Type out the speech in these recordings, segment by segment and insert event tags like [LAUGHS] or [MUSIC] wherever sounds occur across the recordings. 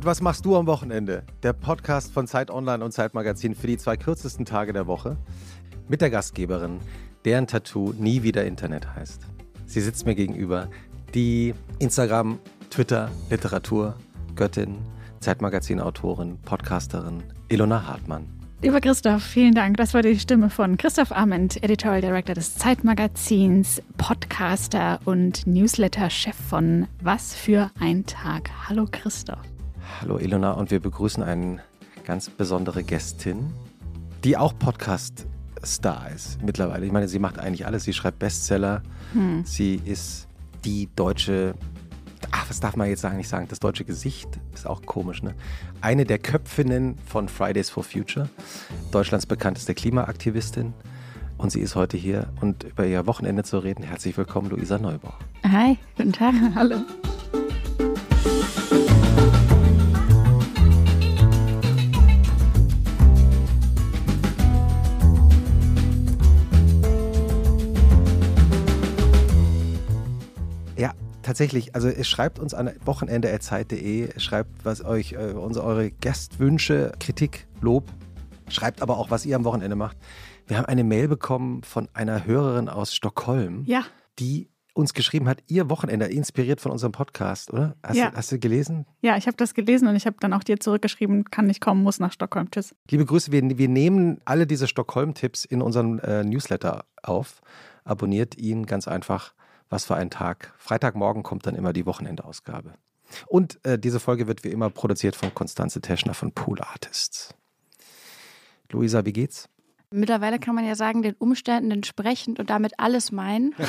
Und was machst du am Wochenende? Der Podcast von Zeit Online und Zeit Magazin für die zwei kürzesten Tage der Woche mit der Gastgeberin, deren Tattoo nie wieder Internet heißt. Sie sitzt mir gegenüber, die Instagram, Twitter, Literatur, Göttin, Zeitmagazin-Autorin, Podcasterin Ilona Hartmann. Lieber Christoph, vielen Dank. Das war die Stimme von Christoph Arment, Editorial Director des Zeitmagazins, Podcaster und Newsletter-Chef von Was für ein Tag. Hallo Christoph. Hallo Ilona und wir begrüßen eine ganz besondere Gästin, die auch Podcast-Star ist mittlerweile. Ich meine, sie macht eigentlich alles. Sie schreibt Bestseller. Hm. Sie ist die deutsche ach, was darf man jetzt eigentlich sagen? Das deutsche Gesicht ist auch komisch, ne? Eine der Köpfinnen von Fridays for Future, Deutschlands bekannteste Klimaaktivistin. Und sie ist heute hier und über ihr Wochenende zu reden. Herzlich willkommen, Luisa Neubauch. Hi, guten Tag, [LAUGHS] hallo. Tatsächlich, also es schreibt uns an wochenende.zeit.de, schreibt, was euch äh, unsere, eure Gastwünsche, Kritik, Lob, schreibt aber auch, was ihr am Wochenende macht. Wir haben eine Mail bekommen von einer Hörerin aus Stockholm, ja. die uns geschrieben hat, ihr Wochenende, inspiriert von unserem Podcast, oder? Hast, ja. du, hast du gelesen? Ja, ich habe das gelesen und ich habe dann auch dir zurückgeschrieben, kann nicht kommen, muss nach Stockholm. Tschüss. Liebe Grüße, wir, wir nehmen alle diese Stockholm-Tipps in unseren äh, Newsletter auf. Abonniert ihn ganz einfach was für ein Tag. Freitagmorgen kommt dann immer die Wochenendausgabe. Und äh, diese Folge wird wie immer produziert von Konstanze Teschner von Pool Artists. Luisa, wie geht's? Mittlerweile kann man ja sagen, den Umständen entsprechend und damit alles meinen. [LAUGHS]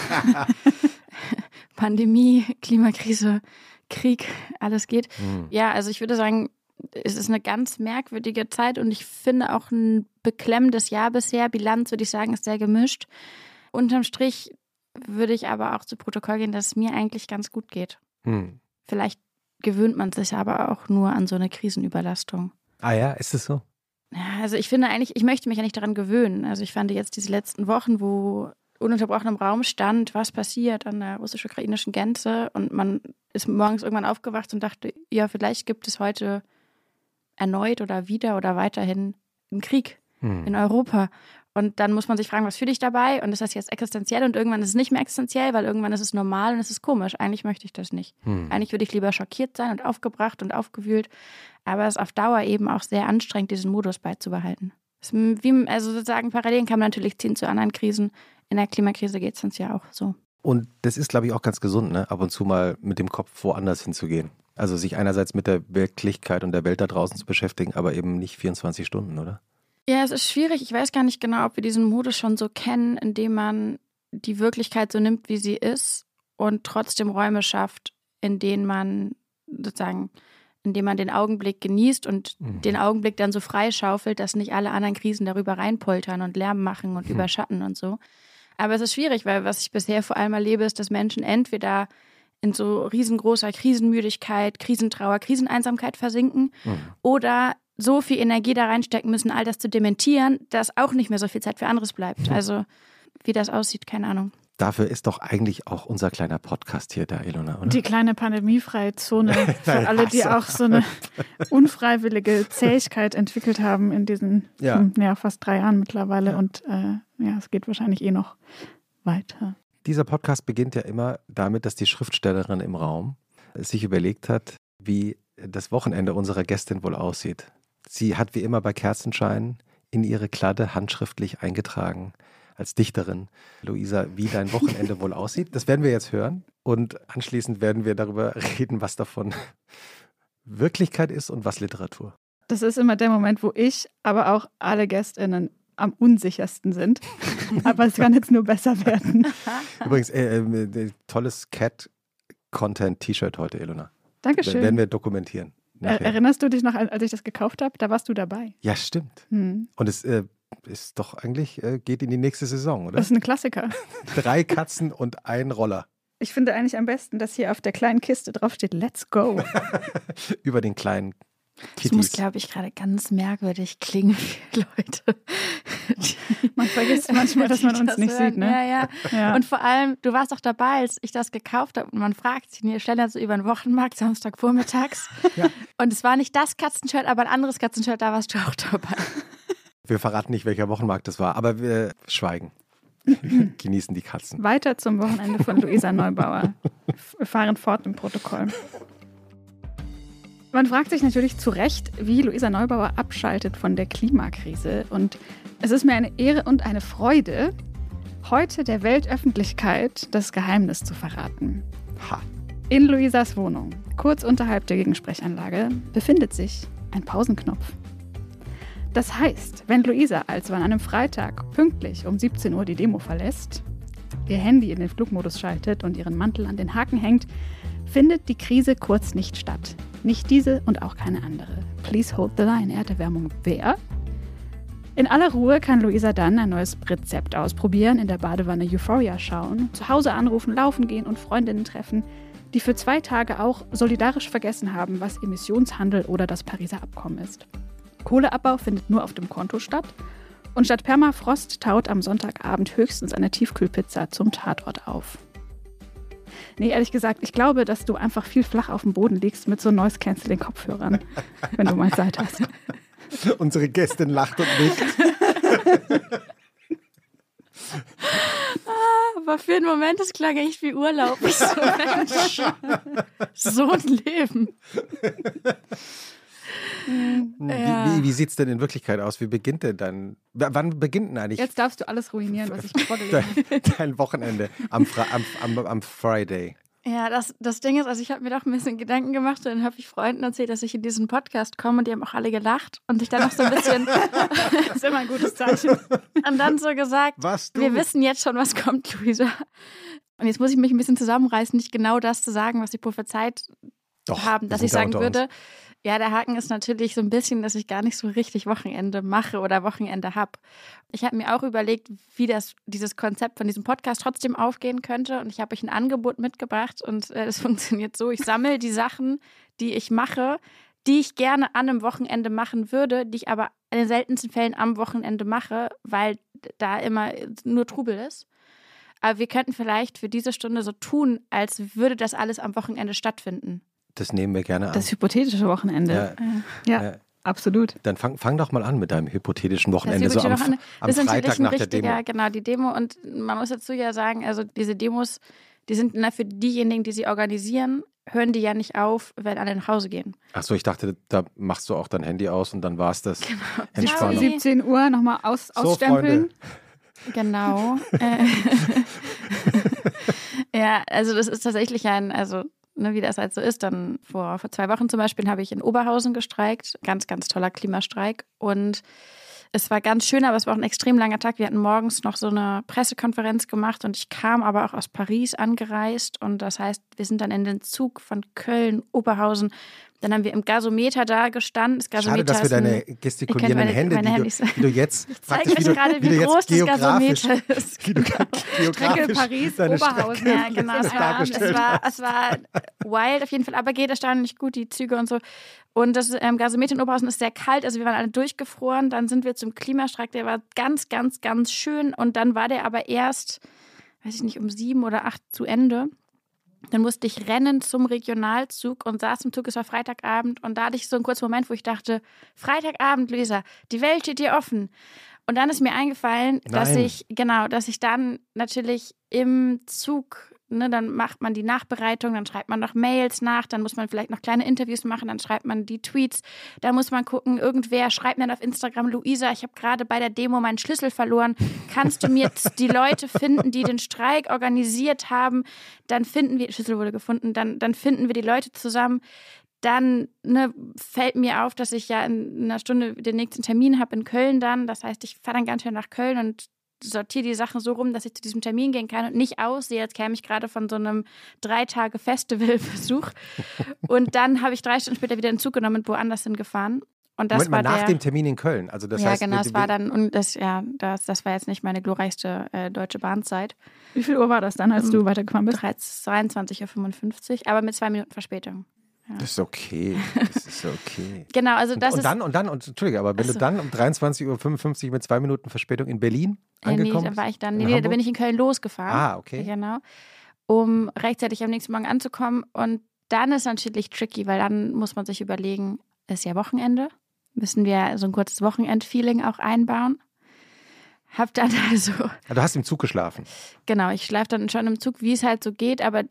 [LAUGHS] Pandemie, Klimakrise, Krieg, alles geht. Mhm. Ja, also ich würde sagen, es ist eine ganz merkwürdige Zeit und ich finde auch ein beklemmendes Jahr bisher. Bilanz, würde ich sagen, ist sehr gemischt. Unterm Strich würde ich aber auch zu Protokoll gehen, dass es mir eigentlich ganz gut geht. Hm. Vielleicht gewöhnt man sich aber auch nur an so eine Krisenüberlastung. Ah ja, ist es so? Ja, also ich finde eigentlich, ich möchte mich ja nicht daran gewöhnen. Also ich fand jetzt diese letzten Wochen, wo ununterbrochen im Raum stand, was passiert an der russisch-ukrainischen Grenze und man ist morgens irgendwann aufgewacht und dachte, ja, vielleicht gibt es heute erneut oder wieder oder weiterhin einen Krieg hm. in Europa. Und dann muss man sich fragen, was fühle ich dabei? Und ist das jetzt existenziell? Und irgendwann ist es nicht mehr existenziell, weil irgendwann ist es normal und es ist komisch. Eigentlich möchte ich das nicht. Hm. Eigentlich würde ich lieber schockiert sein und aufgebracht und aufgewühlt. Aber es ist auf Dauer eben auch sehr anstrengend, diesen Modus beizubehalten. Wie, also sozusagen Parallelen kann man natürlich ziehen zu anderen Krisen. In der Klimakrise geht es uns ja auch so. Und das ist, glaube ich, auch ganz gesund, ne? ab und zu mal mit dem Kopf woanders hinzugehen. Also sich einerseits mit der Wirklichkeit und der Welt da draußen zu beschäftigen, aber eben nicht 24 Stunden, oder? Ja, es ist schwierig. Ich weiß gar nicht genau, ob wir diesen Modus schon so kennen, indem man die Wirklichkeit so nimmt, wie sie ist und trotzdem Räume schafft, in denen man sozusagen, indem man den Augenblick genießt und mhm. den Augenblick dann so freischaufelt, dass nicht alle anderen Krisen darüber reinpoltern und Lärm machen und mhm. überschatten und so. Aber es ist schwierig, weil was ich bisher vor allem erlebe, ist, dass Menschen entweder in so riesengroßer Krisenmüdigkeit, Krisentrauer, Kriseneinsamkeit versinken mhm. oder so viel Energie da reinstecken müssen, all das zu dementieren, dass auch nicht mehr so viel Zeit für anderes bleibt. Also wie das aussieht, keine Ahnung. Dafür ist doch eigentlich auch unser kleiner Podcast hier da, Ilona, oder? Die kleine pandemiefreie Zone [LAUGHS] für alle, die auch so eine [LAUGHS] unfreiwillige Zähigkeit entwickelt haben in diesen ja. Hm, ja fast drei Jahren mittlerweile. Ja. Und äh, ja, es geht wahrscheinlich eh noch weiter. Dieser Podcast beginnt ja immer damit, dass die Schriftstellerin im Raum sich überlegt hat, wie das Wochenende unserer Gästin wohl aussieht. Sie hat wie immer bei Kerzenschein in ihre Kladde handschriftlich eingetragen als Dichterin, Luisa, wie dein Wochenende wohl aussieht. Das werden wir jetzt hören und anschließend werden wir darüber reden, was davon Wirklichkeit ist und was Literatur. Das ist immer der Moment, wo ich, aber auch alle Gästinnen am unsichersten sind. [LAUGHS] aber es kann jetzt nur besser werden. Übrigens, äh, äh, tolles Cat-Content-T-Shirt heute, Elona. Dankeschön. Das werden wir dokumentieren. Nachher. Erinnerst du dich noch, als ich das gekauft habe? Da warst du dabei. Ja, stimmt. Hm. Und es äh, ist doch eigentlich, äh, geht in die nächste Saison, oder? Das ist ein Klassiker. [LAUGHS] Drei Katzen und ein Roller. Ich finde eigentlich am besten, dass hier auf der kleinen Kiste draufsteht, let's go. [LAUGHS] Über den kleinen Kitties. Das muss, glaube ich, gerade ganz merkwürdig klingen für [LAUGHS] Leute. Man vergisst manchmal, dass man uns das nicht hören. sieht, ne? Ja, ja, Ja. Und vor allem, du warst auch dabei, als ich das gekauft habe und man fragt sich, nee, schneller so über den Wochenmarkt, Samstagvormittags. [LAUGHS] Und es war nicht das Katzenshirt, aber ein anderes Katzenshirt, da warst du auch dabei. Wir verraten nicht, welcher Wochenmarkt das war, aber wir schweigen. [LAUGHS] Genießen die Katzen. Weiter zum Wochenende von Luisa Neubauer. Wir fahren fort im Protokoll. Man fragt sich natürlich zu Recht, wie Luisa Neubauer abschaltet von der Klimakrise. Und es ist mir eine Ehre und eine Freude, heute der Weltöffentlichkeit das Geheimnis zu verraten. Ha. In Luisas Wohnung, kurz unterhalb der Gegensprechanlage, befindet sich ein Pausenknopf. Das heißt, wenn Luisa also an einem Freitag pünktlich um 17 Uhr die Demo verlässt, ihr Handy in den Flugmodus schaltet und ihren Mantel an den Haken hängt, findet die Krise kurz nicht statt. Nicht diese und auch keine andere. Please hold the line. Erderwärmung wer? In aller Ruhe kann Luisa dann ein neues Rezept ausprobieren, in der Badewanne Euphoria schauen, zu Hause anrufen, laufen gehen und Freundinnen treffen, die für zwei Tage auch solidarisch vergessen haben, was Emissionshandel oder das Pariser Abkommen ist. Kohleabbau findet nur auf dem Konto statt und statt Permafrost taut am Sonntagabend höchstens eine Tiefkühlpizza zum Tatort auf. Nee, ehrlich gesagt, ich glaube, dass du einfach viel flach auf dem Boden liegst mit so Noise-Canceling-Kopfhörern, wenn du mal Zeit hast. [LAUGHS] Unsere Gästin lacht und nickt. Aber für einen Moment, das klang echt wie Urlaub. Ich so, Mensch, so ein Leben. [LAUGHS] Ja. Wie, wie, wie sieht es denn in Wirklichkeit aus? Wie beginnt denn dann? Wann beginnt denn eigentlich Jetzt darfst du alles ruinieren, was ich vorgelesen habe. dein, [LAUGHS] dein Wochenende? Am, Fra am, am, am Friday. Ja, das, das Ding ist, also ich habe mir doch ein bisschen Gedanken gemacht und dann habe ich Freunden erzählt, dass ich in diesen Podcast komme und die haben auch alle gelacht und ich dann noch so ein bisschen Das [LAUGHS] [LAUGHS] ist immer ein gutes Zeichen. und dann so gesagt, Was du? wir wissen jetzt schon, was kommt, Luisa. Und jetzt muss ich mich ein bisschen zusammenreißen, nicht genau das zu sagen, was sie prophezeit Doch, haben, dass ich sagen unter uns. Ja, der Haken ist natürlich so ein bisschen, dass ich gar nicht so richtig Wochenende mache oder Wochenende habe. Ich habe mir auch überlegt, wie das, dieses Konzept von diesem Podcast trotzdem aufgehen könnte. Und ich habe euch ein Angebot mitgebracht und äh, das [LAUGHS] funktioniert so. Ich sammle die Sachen, die ich mache, die ich gerne an einem Wochenende machen würde, die ich aber in den seltensten Fällen am Wochenende mache, weil da immer nur Trubel ist. Aber wir könnten vielleicht für diese Stunde so tun, als würde das alles am Wochenende stattfinden. Das nehmen wir gerne an. Das hypothetische Wochenende. ja, Ja, Ja. absolut. dann fang, fang doch mal an mit deinem hypothetischen Das Wochenende, so ja am, an. am Das ist Freitag natürlich ein nach der richtiger, Demo. genau, die Demo. Und man muss dazu ja sagen, also diese Demos, die sind na, für diejenigen, die sie organisieren, hören die ja nicht auf, wenn alle nach Hause gehen. Achso, ich dachte, da machst du auch dein Handy aus und dann war es das. Entspannung. Sorry. 17 Uhr nochmal aus, So, ausstempeln. Freunde. Genau. [LAUGHS] Äh, [LAUGHS] ja, also das ist tatsächlich ein, also ne, wie das halt so ist, dann vor, vor zwei Wochen zum Beispiel habe ich in Oberhausen gestreikt. Ganz, ganz toller Klimastreik. Und es war ganz schön, aber es war auch ein extrem langer Tag. Wir hatten morgens noch so eine Pressekonferenz gemacht und ich kam aber auch aus Paris angereist. Und das heißt, wir sind dann in den Zug von Köln, Oberhausen. Dann haben wir im Gasometer da gestanden. Das Schade, Gasometer dass wir deine gestikulierenden meine- Hände, meine die, Handys. du, die du jetzt [LAUGHS] zeige praktisch euch wie du, gerade, wie wie groß das Gasometer ist. wie du [LAUGHS] geografisch Paris, deine Oberhausen. Strecke Ja, genau. Es war, es, war, es war wild auf jeden Fall, aber geht erstaunlich gut, die Züge und so. Und das ähm, Gasometer in Oberhausen ist sehr kalt, also wir waren alle durchgefroren. Dann sind wir zum Klimastreik, der war ganz, ganz, ganz schön. Und dann war der aber erst, weiß ich nicht, um sieben oder acht zu Ende. Dann musste ich rennen zum Regionalzug und saß im Zug, es war Freitagabend. Und da hatte ich so einen kurzen Moment, wo ich dachte, Freitagabend, Luisa, die Welt steht dir offen. Und dann ist mir eingefallen, dass Nein. ich, genau, dass ich dann natürlich im Zug, ne, dann macht man die Nachbereitung, dann schreibt man noch Mails nach, dann muss man vielleicht noch kleine Interviews machen, dann schreibt man die Tweets, da muss man gucken, irgendwer schreibt mir dann auf Instagram, Luisa, ich habe gerade bei der Demo meinen Schlüssel verloren, kannst du mir jetzt [LAUGHS] die Leute finden, die den Streik organisiert haben, dann finden wir, Schlüssel wurde gefunden, dann, dann finden wir die Leute zusammen, dann ne, fällt mir auf, dass ich ja in einer Stunde den nächsten Termin habe in Köln dann. Das heißt, ich fahre dann ganz schnell nach Köln und sortiere die Sachen so rum, dass ich zu diesem Termin gehen kann und nicht aussehe, als käme ich gerade von so einem drei Tage Festivalbesuch. [LAUGHS] und dann habe ich drei Stunden später wieder einen Zug genommen und woanders hingefahren. Und das Moment mal, war nach der, dem Termin in Köln. Also das ja, heißt, genau, es war dann, und das, ja, das, das war jetzt nicht meine glorreichste äh, deutsche Bahnzeit. Wie viel Uhr war das dann, als Ähm, du weitergefahren bist? 23.55 Uhr, aber mit zwei Minuten Verspätung. Das ist okay. Das ist okay. [LAUGHS] Genau, also das und, und dann, und dann, und Entschuldige, aber wenn Ach du so. dann um 23.55 Uhr mit zwei Minuten Verspätung in Berlin äh, nee, angekommen da war ich dann, nee, nee, da bin ich in Köln losgefahren. Ah, okay. Genau. Um rechtzeitig am nächsten Morgen anzukommen. Und dann ist natürlich tricky, weil dann muss man sich überlegen, ist ja Wochenende. Müssen wir so ein kurzes Wochenend-Feeling auch einbauen? Hab dann [LAUGHS] also, Ah, Du hast im Zug geschlafen. genau, ich schlafe dann schon im Zug, wie es halt so geht, aber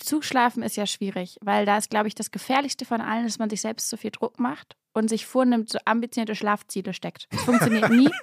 Zugschlafen ist ja schwierig, weil da ist, glaube ich, das Gefährlichste von allen, dass man sich selbst zu viel Druck macht und sich vornimmt, so ambitionierte Schlafziele steckt. Das funktioniert nie. [LAUGHS]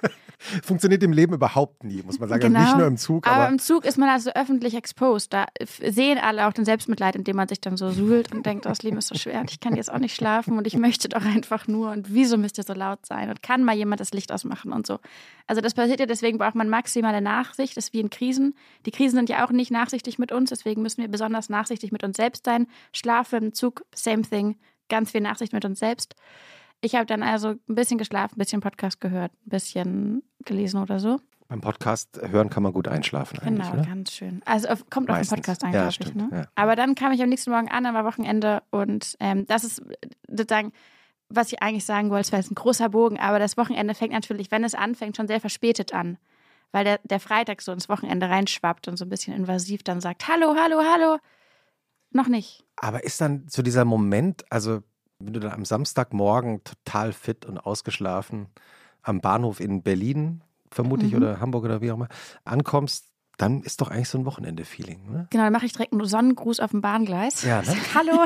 Funktioniert im Leben überhaupt nie, muss man sagen. Genau. Nicht nur im Zug, Aber aber, im Zug ist man also öffentlich exposed. Da sehen alle auch den Selbstmitleid, indem man sich dann so suhlt und denkt, oh, das Leben ist so schwer und ich kann jetzt auch nicht schlafen und ich möchte doch einfach nur und wieso müsst ihr so laut sein und kann mal jemand das Licht ausmachen und so. Also das passiert ja, deswegen braucht man maximale Nachsicht. Das ist wie in Krisen. Die Krisen sind ja auch nicht nachsichtig mit uns, deswegen müssen wir besonders nachsichtig mit uns selbst sein. Schlafe im Zug, same thing. Ganz viel Nachsicht mit uns selbst. Ich habe dann also ein bisschen geschlafen, ein bisschen Podcast gehört, ein bisschen gelesen oder so. beim Podcast hören kann man gut einschlafen eigentlich, Genau, oder? ganz schön. Also auf, kommt auf den. Podcast an, Ja, glaube ich. Ne? ja. Aber dann kam ich am nächsten Morgen an, dann war Wochenende und ähm, das ist sozusagen, was ich eigentlich sagen wollte, es war jetzt ein großer Bogen, aber das Wochenende fängt natürlich, wenn es anfängt, schon sehr verspätet an. Weil der, der Freitag so ins Wochenende reinschwappt und so ein bisschen invasiv dann sagt, hallo, hallo, hallo. Noch nicht. Aber ist dann so dieser Moment, also wenn du dann am Samstagmorgen total fit und ausgeschlafen am Bahnhof in Berlin, vermute ich, Mhm. oder Hamburg oder wie auch immer, ankommst, dann ist doch eigentlich so ein Wochenende-Feeling, ne? Genau, dann mache ich direkt einen Sonnengruß auf dem Bahngleis. Ja, ne? Sag, hallo,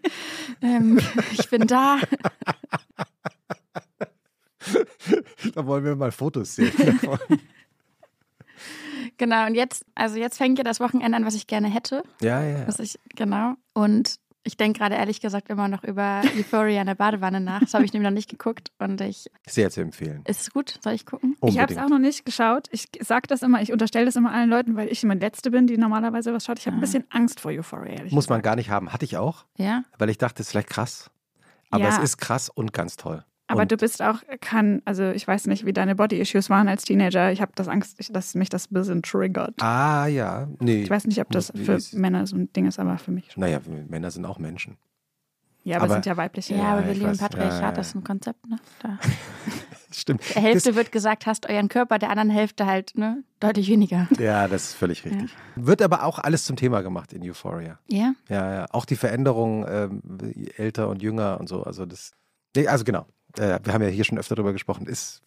[LAUGHS] ähm, ich bin da. [LAUGHS] Da wollen wir mal Fotos sehen. [LAUGHS] Genau, und jetzt, also jetzt fängt ja das Wochenende an, was ich gerne hätte. ja, ja. Was ich, genau. Und ich denke gerade ehrlich gesagt immer noch über Euphoria in der Badewanne nach. Das habe ich nämlich noch nicht geguckt. Und ich, Sehr zu empfehlen. ist es gut? Soll ich gucken? Ich habe es Unbedingt. auch noch nicht geschaut. Ich sage das immer, ich unterstelle das immer allen Leuten, weil ich immer die Letzte bin, die normalerweise was schaut. Ich habe ein bisschen Angst vor Euphoria, ehrlich Muss man gesagt. gar nicht haben. Hatte ich auch, Ja? weil ich dachte, es ist vielleicht krass. Aber Ja. es ist krass und ganz toll. Aber und du bist auch, kann, also ich weiß nicht, wie deine Body-Issues waren als Teenager. Ich habe das Angst, ich- dass mich das ein bisschen triggert. Ah, ja. Nee. Ich weiß nicht, ob das für ist- Männer so ein Ding ist, aber für mich schon. Naja, Männer sind auch Menschen. Ja, aber, aber- es sind ja weibliche. Ja, aber wir leben weiß. Patriarchat, Ja, ja, das ist ein Konzept, ne? Da. [LAUGHS] Stimmt. Der Hälfte wird gesagt, hasst euren Körper, der anderen Hälfte halt, ne? Deutlich weniger. Das, [LAUGHS] ja, das ist völlig richtig. Wird aber auch alles zum Thema gemacht in Euphoria. Ja? Ja, ja. Auch die Veränderung ähm, älter und jünger und so. Also das. Nee, also genau. Äh, wir haben ja hier schon öfter drüber gesprochen. Ist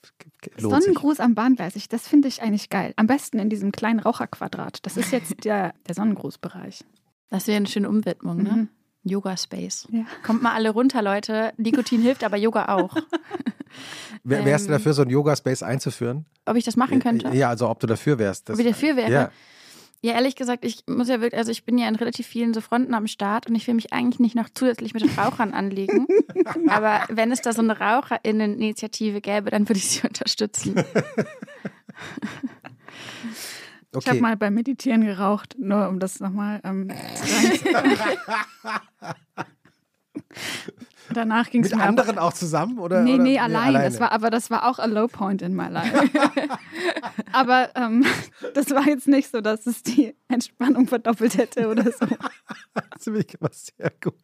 lohnt sich. Sonnengruß am Bahngleis, ich, das finde ich eigentlich geil. Am besten in diesem kleinen Raucherquadrat. Das ist jetzt [LAUGHS] der, der Sonnengrußbereich. Das wäre eine schöne Umwidmung, ne? Mhm. Yoga-Space. Ja. Kommt mal alle runter, Leute. Nikotin hilft, aber Yoga auch. Wär, wärst du dafür, so ein Yoga-Space einzuführen? Ob ich das machen könnte? Ja, also ob du dafür wärst. Das, Ob ich dafür wäre? Ja. Ja, ehrlich gesagt, ich muss ja wirklich, also ich bin ja in relativ vielen so Fronten am Start und ich will mich eigentlich nicht noch zusätzlich mit den Rauchern anlegen. [LAUGHS] Aber wenn es da so eine RaucherInnen-Initiative gäbe, dann würde ich sie [LAUGHS] unterstützen. Ich habe Okay. mal beim Meditieren geraucht, nur um das nochmal ähm, [LAUGHS] Danach ging es Mit anderen auch zusammen? Oder, Nee, oder? nee, allein. Das war, aber das war auch a low point in my life. [LAUGHS] aber ähm, [LAUGHS] das war jetzt nicht so, dass es die Entspannung verdoppelt hätte oder so. [LAUGHS] Das finde ich immer sehr gut.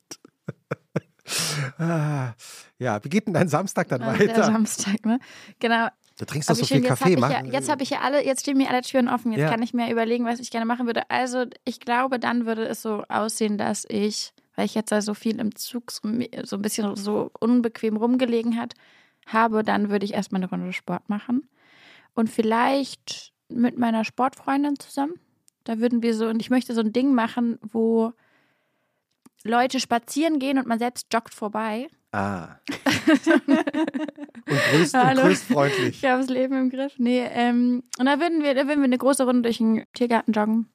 Ah, ja, wie geht denn dein Samstag dann der weiter? Samstag, ne? Genau. Du trinkst doch so viel jetzt Kaffee. habe mach- ja, jetzt hab ich ja alle, jetzt stehen mir alle Türen offen. Jetzt Ja. kann ich mir überlegen, was ich gerne machen würde. Also ich glaube, dann würde es so aussehen, dass ich, weil ich jetzt da so viel im Zug so, so ein bisschen so unbequem rumgelegen hat, habe, dann würde ich erstmal eine Runde Sport machen. Und vielleicht mit meiner Sportfreundin zusammen. Da würden wir so, und ich möchte so ein Ding machen, wo Leute spazieren gehen und man selbst joggt vorbei. Ah. [LAUGHS] und grüßt, und Hallo. grüßt freundlich. Ich habe das Leben im Griff. Nee, ähm, und da würden wir, da würden wir eine große Runde durch den Tiergarten joggen.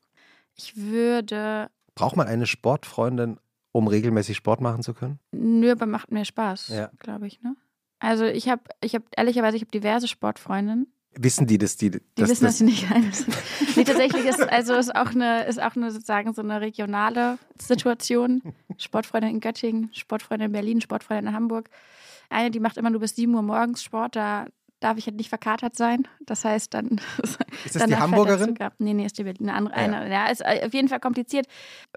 Ich würde, Braucht man eine Sportfreundin, um regelmäßig Sport machen zu können? nö, aber macht mir Spaß, Ja. glaube ich, ne? Also ich habe, ich habe ehrlicherweise, ich habe diverse Sportfreundinnen. Wissen die das? Die, Die dass wissen, dass das, sie nicht eine sind. Nee, tatsächlich ist, also ist auch eine, ist auch eine sozusagen so eine regionale Situation. Sportfreundin in Göttingen, Sportfreundin in Berlin, Sportfreundin in Hamburg. Eine, die macht immer nur bis 7 Uhr morgens Sport, da darf ich halt nicht verkatert sein. Das heißt, dann. [LAUGHS] Ist das die Hamburgerin? Ab. Nee, nee, ist die Berliner. Andere, Ja. eine, ja, ist auf jeden Fall kompliziert.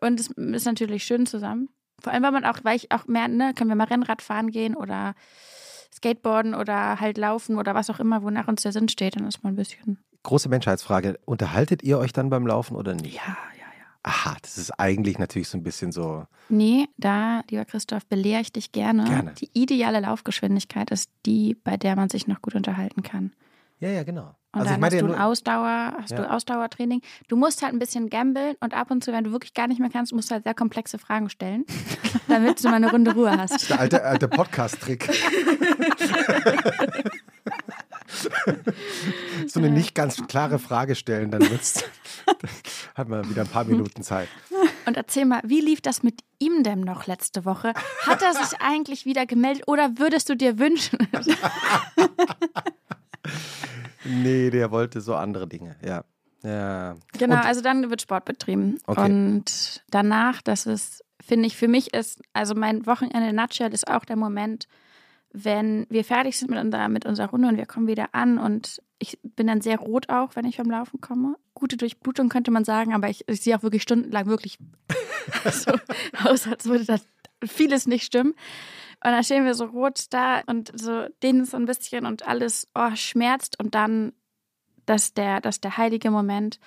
Und es ist natürlich schön zusammen. Vor allem, weil man auch, weil ich auch mehr, ne, können wir mal Rennrad fahren gehen oder Skateboarden oder halt laufen oder was auch immer, wonach uns der Sinn steht, dann ist man ein bisschen. Große Menschheitsfrage. Unterhaltet ihr euch dann beim Laufen oder nicht? Ja, ja. Aha, das ist eigentlich natürlich so ein bisschen so. Nee, da, lieber Christoph, belehre ich dich gerne. Gerne. Die ideale Laufgeschwindigkeit ist die, bei der man sich noch gut unterhalten kann. Ja, ja, genau. Und also dann ich meine hast ja du ein nur, Ausdauer, hast Ja. du Ausdauertraining. Du musst halt ein bisschen gambeln und ab und zu, wenn du wirklich gar nicht mehr kannst, musst du halt sehr komplexe Fragen stellen, [LAUGHS] damit du mal eine Runde Ruhe hast. der alte, alte Podcast-Trick. [LAUGHS] [LAUGHS] so eine nicht ganz klare Frage stellen, dann wird's, [LAUGHS] hat man wieder ein paar Minuten Zeit. Und erzähl mal, wie lief das mit ihm denn noch letzte Woche? Hat er sich [LAUGHS] eigentlich wieder gemeldet oder würdest du dir wünschen? Nee, der wollte so andere Dinge, ja. Ja. Genau, Und- also dann wird Sport betrieben. Okay. Und danach, das ist, finde ich, für mich ist, also mein Wochenende in Nutshell ist auch der Moment, wenn wir fertig sind mit unserer, mit unserer Runde und wir kommen wieder an und ich bin dann sehr rot auch, wenn ich vom Laufen komme. Gute Durchblutung könnte man sagen, aber ich, ich sehe auch wirklich stundenlang wirklich [LAUGHS] so aus, als würde da vieles nicht stimmen. Und dann stehen wir so rot da und so dehnen so ein bisschen und alles oh, schmerzt und dann, dass der, dass der heilige Moment,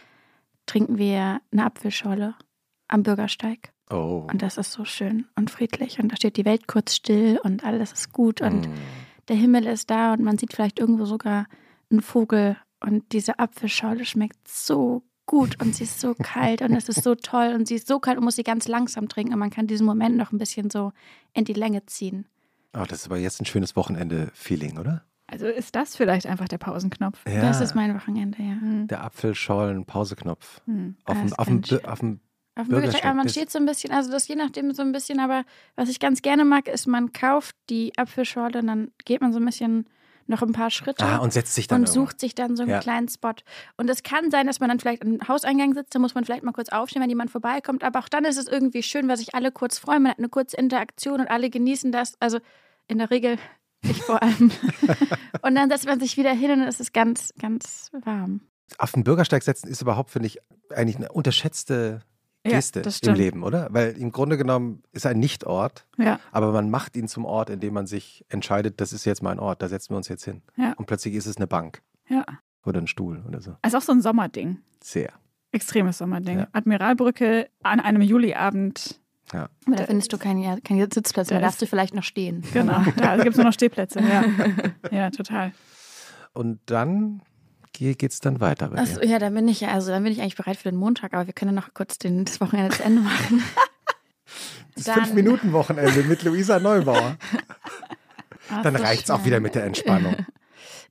trinken wir eine Apfelschorle am Bürgersteig. Oh. Und das ist so schön und friedlich. Und da steht die Welt kurz still und alles ist gut und Mm. der Himmel ist da und man sieht vielleicht irgendwo sogar einen Vogel. Und diese Apfelschorle schmeckt so gut und sie ist so [LAUGHS] kalt und es ist so toll und sie ist so kalt und muss sie ganz langsam trinken und man kann diesen Moment noch ein bisschen so in die Länge ziehen. Oh, das ist aber jetzt ein schönes Wochenende-Feeling, oder? Also ist das vielleicht einfach der Pausenknopf? Ja. Das ist mein Wochenende, ja. Hm. der Apfelschollen-Pauseknopf. Hm. Auf Das dem, auf dem, auf dem, Auf dem Bürgersteig, aber man steht so ein bisschen, also das je nachdem so ein bisschen, aber was ich ganz gerne mag, ist, man kauft die Apfelschorle und dann geht man so ein bisschen noch ein paar Schritte. ah, und setzt sich dann und irgendwo. sucht sich dann so einen Ja. kleinen Spot. Und es kann sein, dass man dann vielleicht am Hauseingang sitzt, da muss man vielleicht mal kurz aufstehen, wenn jemand vorbeikommt. Aber auch dann ist es irgendwie schön, weil sich alle kurz freuen. Man hat eine kurze Interaktion und alle genießen das. Also in der Regel ich vor allem. [LAUGHS] und dann setzt man sich wieder hin und es ist ganz, ganz warm. Auf den Bürgersteig setzen ist überhaupt, finde ich, eigentlich eine unterschätzte Geste das im. Leben, oder? Weil im Grunde genommen ist ein Nichtort, Ja, aber man macht ihn zum Ort, in dem man sich entscheidet, das ist jetzt mein Ort, da setzen wir uns jetzt hin. Ja. Und plötzlich ist es eine Bank ja. oder ein Stuhl oder so. Also auch so ein Sommerding. Sehr. Extremes Sommerding. Ja. Admiralbrücke an einem Juliabend. Ja. Aber da findest du keine, keine Sitzplätze, da Da darfst du vielleicht noch stehen. Genau. Da gibt es nur noch Stehplätze. Ja, [LAUGHS] ja total. Und dann geht es dann weiter bei dir. ja, dann bin ich ja, also dann bin ich eigentlich bereit für den Montag, aber wir können noch kurz den, das Wochenende zu Ende machen. [LAUGHS] Das Fünf-Minuten-Wochenende mit Luisa Neubauer. Ach, Dann so reicht es auch wieder mit der Entspannung. [LAUGHS]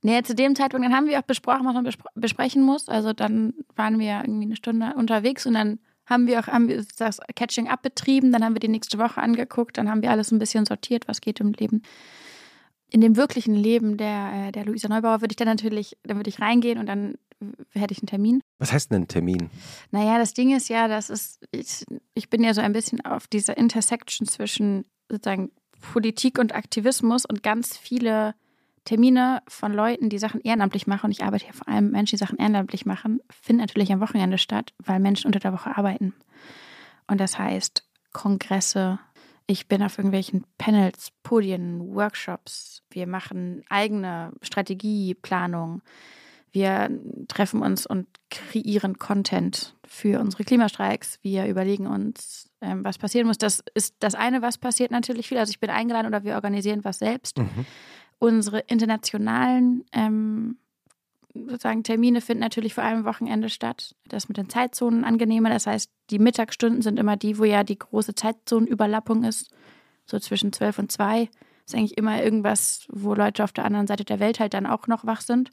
Nee, zu dem Zeitpunkt, dann haben wir auch besprochen, was man bespr besprechen muss. Also dann waren wir irgendwie eine Stunde unterwegs und dann haben wir auch haben wir das Catching Up betrieben, dann haben wir die nächste Woche angeguckt, dann haben wir alles ein bisschen sortiert, was geht im Leben. In dem wirklichen Leben der, äh, der Luisa Neubauer würde ich dann natürlich, dann würde ich reingehen und dann hätte ich einen Termin. Was heißt denn ein Termin? Naja, das Ding ist ja, das ist, ich, ich bin ja so ein bisschen auf dieser Intersection zwischen sozusagen Politik und Aktivismus und ganz viele Termine von Leuten, die Sachen ehrenamtlich machen, und ich arbeite ja vor allem Menschen, die Sachen ehrenamtlich machen, finden natürlich am Wochenende statt, weil Menschen unter der Woche arbeiten. Und das heißt Kongresse, ich bin auf irgendwelchen Panels, Podien, Workshops, wir machen eigene Strategieplanung, wir treffen uns und kreieren Content für unsere Klimastreiks. Wir überlegen uns, ähm, was passieren muss. Das ist das eine, was passiert natürlich viel. Also ich bin eingeladen oder wir organisieren was selbst. Mhm. Unsere internationalen ähm, sozusagen Termine finden natürlich vor allem am Wochenende statt. Das mit den Zeitzonen angenehmer. Das heißt, die Mittagsstunden sind immer die, wo ja die große Zeitzonenüberlappung ist. So zwischen 12 und 2 ist eigentlich immer irgendwas, wo Leute auf der anderen Seite der Welt halt dann auch noch wach sind.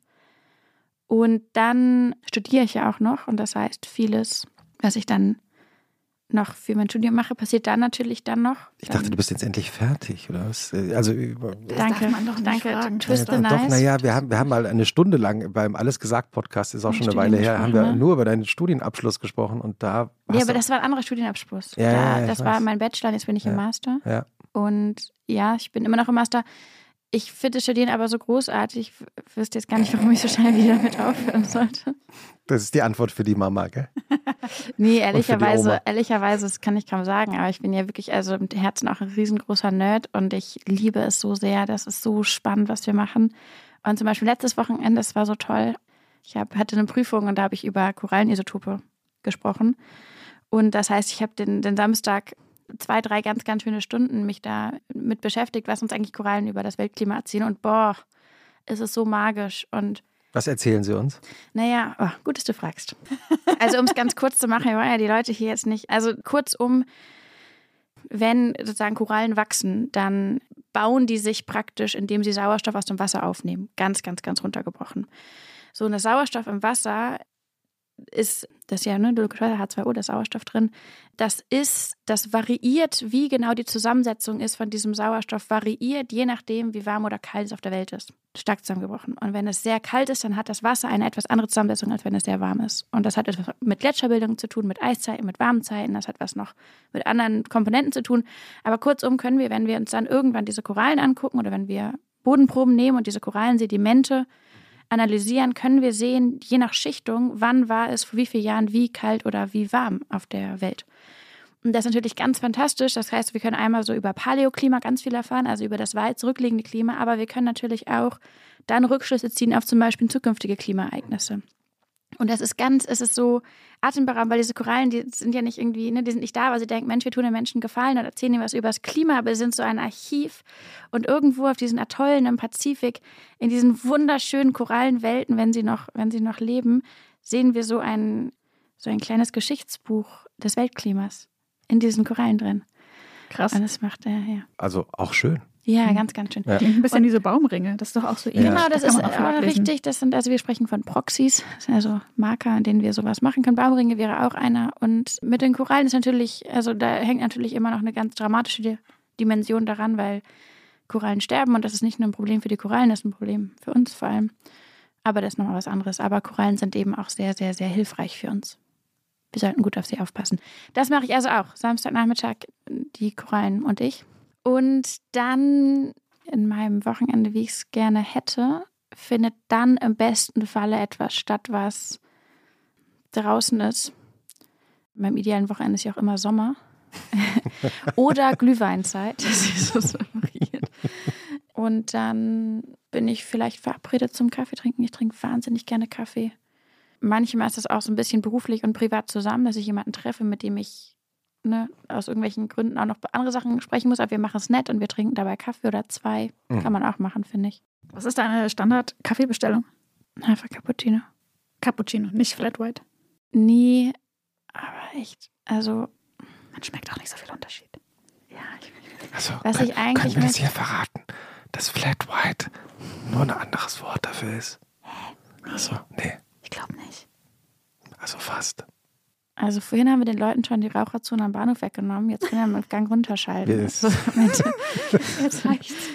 Und dann studiere ich ja auch noch und das heißt, vieles, was ich dann noch für mein Studium mache, passiert dann natürlich dann noch. Ich dachte, du bist jetzt endlich fertig, oder was? Äh, Also, über- Das danke, darf man doch nicht danke. fragen. Twist ja, the doch, nice. naja, wir haben, wir haben mal eine Stunde lang beim Alles gesagt Podcast, ist auch Im schon eine Weile her, haben wir ne? nur über deinen Studienabschluss gesprochen und da Ja, aber das war ein anderer Studienabschluss. Ja, da, ja, das war weiß. mein Bachelor, jetzt bin ich im Ja. Master. Ja. Und ja, ich bin immer noch im Master. Ich finde Studieren aber so großartig. Ich wüsste jetzt gar nicht, warum ich so schnell wieder mit aufhören sollte. Das ist die Antwort für die Mama, gell? [LAUGHS] nee, ehrlicherweise, ehrlicherweise, das kann ich kaum sagen, aber ich bin ja wirklich, also im Herzen auch ein riesengroßer Nerd und ich liebe es so sehr. Das ist so spannend, was wir machen. Und zum Beispiel letztes Wochenende, es war so toll. Ich hab, hatte eine Prüfung und da habe ich über Korallenisotope gesprochen. Und das heißt, ich habe den, den Samstag zwei, drei ganz, ganz schöne Stunden mich da mit beschäftigt, was uns eigentlich Korallen über das Weltklima erzählen. Und boah, es ist so magisch. Und was erzählen Sie uns? Naja, oh, gut, dass du fragst. Also, um es ganz kurz zu machen, wir wollen ja die Leute hier jetzt nicht. Also, kurzum, wenn sozusagen Korallen wachsen, dann bauen die sich praktisch, indem sie Sauerstoff aus dem Wasser aufnehmen. Ganz, ganz, ganz runtergebrochen. So, und Sauerstoff im Wasser ist das ja, ne, H2O, der Sauerstoff drin. Das ist, das variiert, wie genau die Zusammensetzung ist von diesem Sauerstoff, variiert je nachdem, wie warm oder kalt es auf der Welt ist. Stark zusammengebrochen. Und wenn es sehr kalt ist, dann hat das Wasser eine etwas andere Zusammensetzung, als wenn es sehr warm ist. Und das hat etwas mit Gletscherbildung zu tun, mit Eiszeiten, mit warmen Zeiten. Das hat was noch mit anderen Komponenten zu tun. Aber kurzum können wir, wenn wir uns dann irgendwann diese Korallen angucken oder wenn wir Bodenproben nehmen und diese Korallensedimente analysieren, können wir sehen, je nach Schichtung, wann war es vor wie vielen Jahren wie kalt oder wie warm auf der Welt. Und das ist natürlich ganz fantastisch. Das heißt, wir können einmal so über Paläoklima ganz viel erfahren, also über das weit zurückliegende Klima, aber wir können natürlich auch dann Rückschlüsse ziehen auf zum Beispiel zukünftige Klimaereignisse. Und das ist ganz, es ist so atemberaubend, weil diese Korallen, die sind ja nicht irgendwie, ne, die sind nicht da, weil sie denken, Mensch, wir tun den Menschen Gefallen und erzählen ihnen was über das Klima, aber sie sind so ein Archiv. Und irgendwo auf diesen Atollen im Pazifik, in diesen wunderschönen Korallenwelten, wenn sie noch, wenn sie noch leben, sehen wir so ein, so ein kleines Geschichtsbuch des Weltklimas in diesen Korallen drin. Krass. Und das macht er, ja. Also auch schön. Ja, mhm. ganz, ganz schön. Ja. Ein bisschen und, diese Baumringe, das ist doch auch so ähnlich. Genau, das, das ist auch richtig. Das sind, also wir sprechen von Proxys, das sind also Marker, an denen wir sowas machen können. Baumringe wäre auch einer. Und mit den Korallen ist natürlich, also da hängt natürlich immer noch eine ganz dramatische Dimension daran, weil Korallen sterben und das ist nicht nur ein Problem für die Korallen, das ist ein Problem für uns vor allem. Aber das ist nochmal was anderes. Aber Korallen sind eben auch sehr, sehr, sehr hilfreich für uns. Wir sollten gut auf sie aufpassen. Das mache ich also auch. Samstagnachmittag die Korallen und ich. Und dann in meinem Wochenende, wie ich es gerne hätte, findet dann im besten Falle etwas statt, was draußen ist. Beim idealen Wochenende ist ja auch immer Sommer. [LAUGHS] Oder Glühweinzeit. Das ist so variiert. Und dann bin ich vielleicht verabredet zum Kaffee trinken. Ich trinke wahnsinnig gerne Kaffee. Manchmal ist das auch so ein bisschen beruflich und privat zusammen, dass ich jemanden treffe, mit dem ich ne, aus irgendwelchen Gründen auch noch andere Sachen sprechen muss, aber wir machen es nett und wir trinken dabei Kaffee oder zwei. Mhm. Kann man auch machen, finde ich. Was ist deine Standard-Kaffeebestellung? Einfach Cappuccino. Cappuccino, nicht Flat White? Nie, aber echt, also. Man schmeckt auch nicht so viel Unterschied. Ja, ich also, Was ich eigentlich können wir das hier verraten, dass Flat White nur ein anderes Wort dafür ist? Hä? Nee. Achso, nee. Ich glaube nicht. Also fast. Also vorhin haben wir den Leuten schon die Raucherzone am Bahnhof weggenommen. Jetzt können wir mit Gang runterschalten. Yes. Also, [LAUGHS] jetzt reicht's.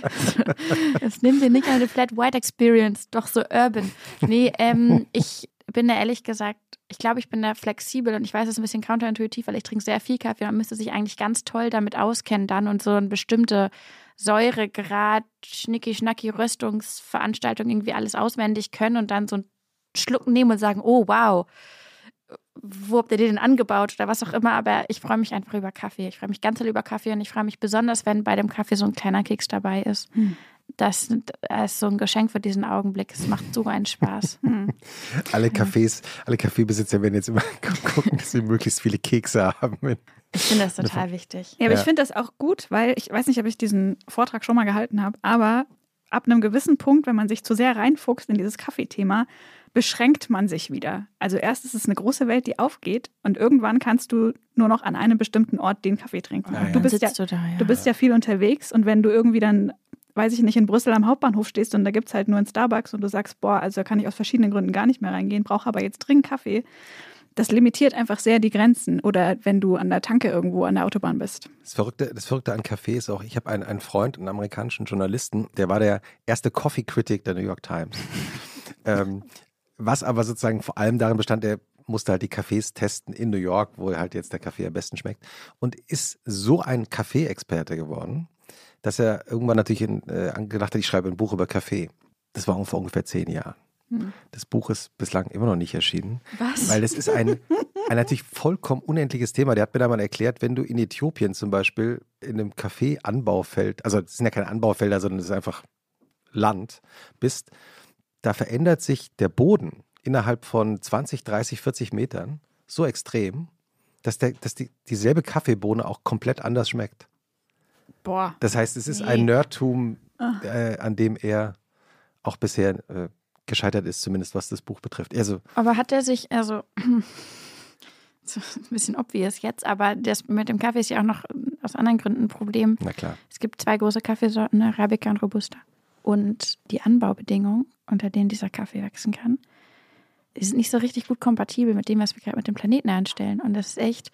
Jetzt nehmen wir nicht eine Flat White Experience, doch so urban. Nee, ähm, ich bin da ehrlich gesagt, ich glaube, ich bin da flexibel und ich weiß, es ist ein bisschen counterintuitiv, weil ich trinke sehr viel Kaffee. Man müsste sich eigentlich ganz toll damit auskennen dann und so eine bestimmte Säuregrad, Schnicki-Schnacki, Röstungsveranstaltung irgendwie alles auswendig können und dann so einen Schluck nehmen und sagen, oh wow, wo habt ihr den angebaut oder was auch immer, aber ich freue mich einfach über Kaffee. Ich freue mich ganz toll über Kaffee und ich freue mich besonders, wenn bei dem Kaffee so ein kleiner Keks dabei ist. Hm. Das ist so ein Geschenk für diesen Augenblick. Es macht so einen Spaß. [LAUGHS] Hm. alle Cafés, alle Kaffeebesitzer werden jetzt immer [LAUGHS] gucken, dass sie möglichst viele Kekse haben. Ich finde das total wichtig. Ja, aber ja. ich finde das auch gut, weil ich weiß nicht, ob ich diesen Vortrag schon mal gehalten habe, aber ab einem gewissen Punkt, wenn man sich zu sehr reinfuchst in dieses Kaffeethema, beschränkt man sich wieder. Also erst ist es eine große Welt, die aufgeht und irgendwann kannst du nur noch an einem bestimmten Ort den Kaffee trinken. Ah, ja. du, bist ja, du, da, ja. du bist ja viel unterwegs und wenn du irgendwie dann weiß ich nicht, in Brüssel am Hauptbahnhof stehst und da gibt es halt nur einen Starbucks und du sagst, boah, also da kann ich aus verschiedenen Gründen gar nicht mehr reingehen, brauche aber jetzt dringend Kaffee. Das limitiert einfach sehr die Grenzen. Oder wenn du an der Tanke irgendwo an der Autobahn bist. Das Verrückte, das Verrückte an Kaffee ist auch, ich habe einen, einen Freund, einen amerikanischen Journalisten, der war der erste Coffee Critic der New York Times. [LAUGHS] ähm, was aber sozusagen vor allem darin bestand, er musste halt die Cafés testen in New York, wo halt jetzt der Kaffee am besten schmeckt. Und ist so ein Kaffee-Experte geworden, dass er irgendwann natürlich in, äh, gedacht hat, ich schreibe ein Buch über Kaffee. Das war vor ungefähr zehn Jahren. Hm. Das Buch ist bislang immer noch nicht erschienen. Was? Weil es ist ein, ein natürlich vollkommen unendliches Thema. Der hat mir da mal erklärt, wenn du in Äthiopien zum Beispiel in einem Kaffee-Anbaufeld, also das sind ja keine Anbaufelder, sondern es ist einfach Land, bist, da verändert sich der Boden innerhalb von 20, 30, 40 Metern so extrem, dass, der, dass die, dieselbe Kaffeebohne auch komplett anders schmeckt. Boah. Das heißt, es ist Nee. ein Nerdtum, Ah. äh, an dem er auch bisher äh, gescheitert ist, zumindest was das Buch betrifft. Also, Aber hat er sich, also, [CLEARS THROAT] so ein bisschen obvious jetzt, aber das mit dem Kaffee ist ja auch noch aus anderen Gründen ein Problem. na klar. Es gibt zwei große Kaffeesorten, ne, Arabica und Robusta. Und die Anbaubedingungen, unter denen dieser Kaffee wachsen kann, sind nicht so richtig gut kompatibel mit dem, was wir gerade mit dem Planeten anstellen. Und das ist echt,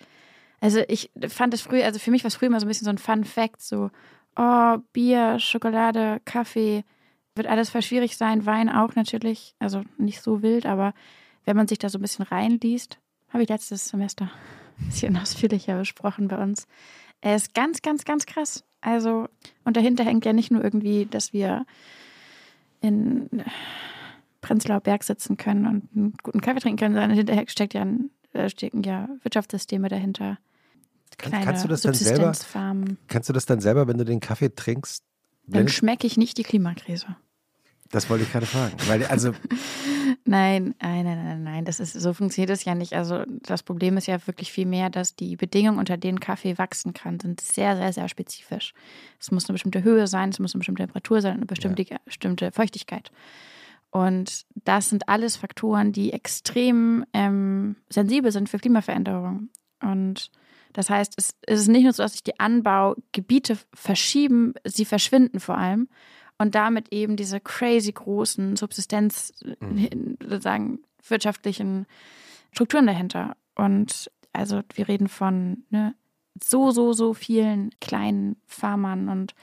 also ich fand es früher, also für mich war es früher immer so ein bisschen so ein Fun Fact, so, oh, Bier, Schokolade, Kaffee, wird alles voll schwierig sein, Wein auch natürlich, also nicht so wild, aber wenn man sich da so ein bisschen reinliest, habe ich letztes Semester ein bisschen [LAUGHS] ausführlicher besprochen bei uns. Er ist ganz, ganz, ganz krass. Also, und dahinter hängt ja nicht nur irgendwie, dass wir in Prenzlauer Berg sitzen können und einen guten Kaffee trinken können, sondern hinterher steckt ja ein, äh, stecken ja Wirtschaftssysteme dahinter. Kleine kannst du das dann selber, kannst du das dann selber, wenn du den Kaffee trinkst? Dann schmecke ich nicht die Klimakrise. das wollte ich gerade fragen. Weil, also, [LAUGHS] Nein, nein, nein, nein, nein. Das ist, so funktioniert es ja nicht. Also das Problem ist ja wirklich viel mehr, dass die Bedingungen, unter denen Kaffee wachsen kann, sind sehr, sehr, sehr spezifisch. Es muss eine bestimmte Höhe sein, es muss eine bestimmte Temperatur sein, eine bestimmte, bestimmte Feuchtigkeit. Und das sind alles Faktoren, die extrem ähm, sensibel sind für Klimaveränderungen. Und das heißt, es, es ist nicht nur so, dass sich die Anbaugebiete verschieben, sie verschwinden vor allem. Und damit eben diese crazy großen Subsistenz, Mhm. sozusagen wirtschaftlichen Strukturen dahinter. Und also wir reden von ne, so, so, so vielen kleinen Farmern und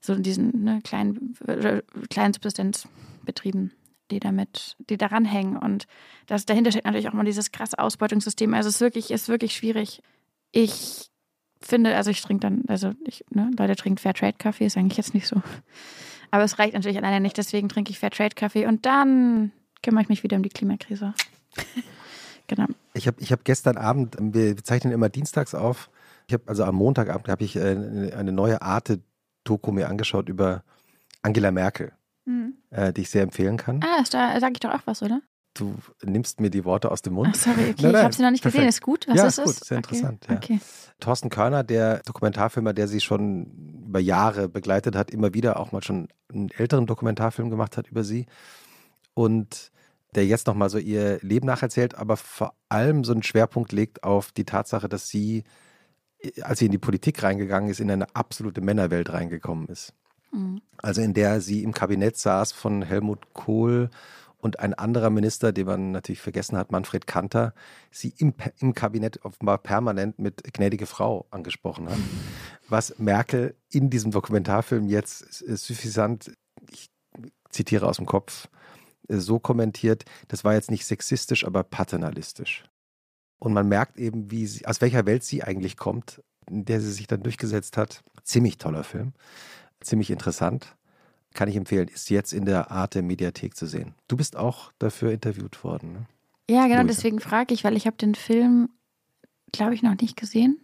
so diesen ne, kleinen, äh, kleinen Subsistenzbetrieben, die damit, die daran hängen. Und das dahinter steckt natürlich auch mal dieses krasse Ausbeutungssystem. Also es ist wirklich, ist wirklich schwierig. Ich finde, also ich trinke dann, also ich, ne, Leute trinken Fairtrade-Kaffee, ist eigentlich jetzt nicht so. Aber es reicht natürlich alleine nicht, deswegen trinke ich Fairtrade-Kaffee und dann kümmere ich mich wieder um die Klimakrise. [LAUGHS] genau. ich habe ich hab gestern Abend, wir zeichnen immer dienstags auf, ich habe also am Montagabend habe ich äh, eine neue Arte-Doku mir angeschaut über Angela Merkel, Mhm. äh, die ich sehr empfehlen kann. Ah, da sage ich doch auch was, oder? Du nimmst mir die Worte aus dem Mund. Ach, sorry, okay. Nein, ich nein, habe sie noch nicht gesehen. perfekt. Ist gut? Was Ja, ist ist gut, sehr okay. interessant, ja. Okay. Thorsten Körner, der Dokumentarfilmer, der sie schon über Jahre begleitet hat, immer wieder auch mal schon einen älteren Dokumentarfilm gemacht hat über sie und der jetzt nochmal so ihr Leben nacherzählt, aber vor allem so einen Schwerpunkt legt auf die Tatsache, dass sie, als sie in die Politik reingegangen ist, in eine absolute Männerwelt reingekommen ist. Mhm. Also in der sie im Kabinett saß von Helmut Kohl und ein anderer Minister, den man natürlich vergessen hat, Manfred Kanter, sie im, im Kabinett offenbar permanent mit gnädige Frau angesprochen hat. Was Merkel in diesem Dokumentarfilm jetzt äh, suffisant, ich zitiere aus dem Kopf, äh, so kommentiert, das war jetzt nicht sexistisch, aber paternalistisch. Und man merkt eben, wie sie, aus welcher Welt sie eigentlich kommt, in der sie sich dann durchgesetzt hat. Ziemlich toller Film, ziemlich interessant. Kann ich empfehlen, ist jetzt in der Arte Mediathek zu sehen. Du bist auch dafür interviewt worden. Ne? Ja, genau, Luisa. deswegen frage ich, weil ich habe den Film, glaube ich, noch nicht gesehen.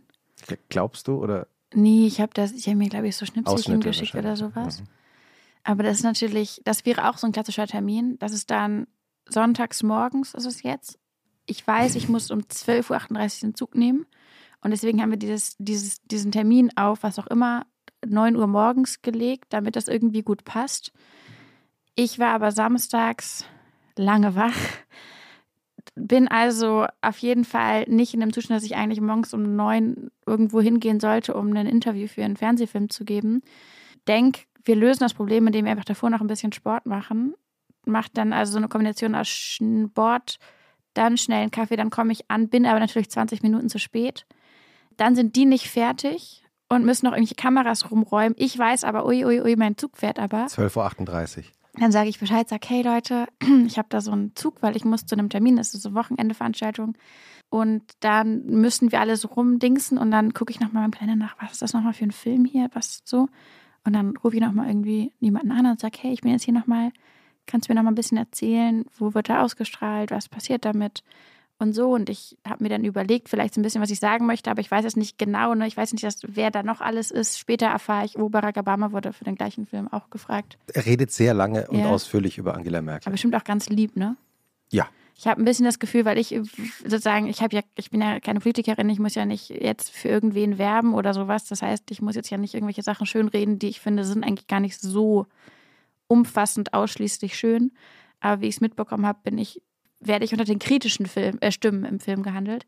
Glaubst du oder Nee, ich habe das, ich habe mir, glaube ich, so Schnipselchen geschickt oder sowas. Mhm. Aber das ist natürlich, das wäre auch so ein klassischer Termin. Das ist dann sonntags morgens, ist es jetzt. Ich weiß, ich muss um 12.38 Uhr den Zug nehmen. Und deswegen haben wir dieses, dieses, diesen Termin auf, was auch immer, 9 Uhr morgens gelegt, damit das irgendwie gut passt. Ich war aber samstags lange wach. Bin also auf jeden Fall nicht in dem Zustand, dass ich eigentlich morgens um neun irgendwo hingehen sollte, um ein Interview für einen Fernsehfilm zu geben. Denk, wir lösen das Problem, indem wir einfach davor noch ein bisschen Sport machen. Macht dann also so eine Kombination aus Sport, dann schnell einen Kaffee, dann komme ich an, bin aber natürlich 20 Minuten zu spät. Dann sind die nicht fertig und müssen noch irgendwelche Kameras rumräumen. Ich weiß aber, ui, ui, ui, mein Zug fährt aber. 12.38 Uhr. Dann sage ich Bescheid, sag, hey Leute, [CLEARS THROAT] ich habe da so einen Zug, weil ich muss zu einem Termin, das ist so eine Wochenendeveranstaltung. Und dann müssen wir alle so rumdingsen und dann gucke ich nochmal beim Kleinen nach, was ist das nochmal für ein Film hier, was so. Und dann rufe ich nochmal irgendwie jemanden an und sage, hey, ich bin jetzt hier nochmal, kannst du mir nochmal ein bisschen erzählen, wo wird er ausgestrahlt, was passiert damit? Und so. Und ich habe mir dann überlegt, vielleicht so ein bisschen, was ich sagen möchte, aber ich weiß es nicht genau. Ne? Ich weiß nicht, dass, wer da noch alles ist. Später erfahre ich, wo Barack Obama wurde für den gleichen Film auch gefragt. Er redet sehr lange und Ja. ausführlich über Angela Merkel. Aber bestimmt auch ganz lieb, ne? Ja. Ich habe ein bisschen das Gefühl, weil ich sozusagen, ich habe ja, ich bin ja keine Politikerin, ich muss ja nicht jetzt für irgendwen werben oder sowas. Das heißt, ich muss jetzt ja nicht irgendwelche Sachen schönreden, die ich finde, sind eigentlich gar nicht so umfassend ausschließlich schön. Aber wie ich es mitbekommen habe, bin ich, werde ich unter den kritischen Film, äh, Stimmen im Film gehandelt.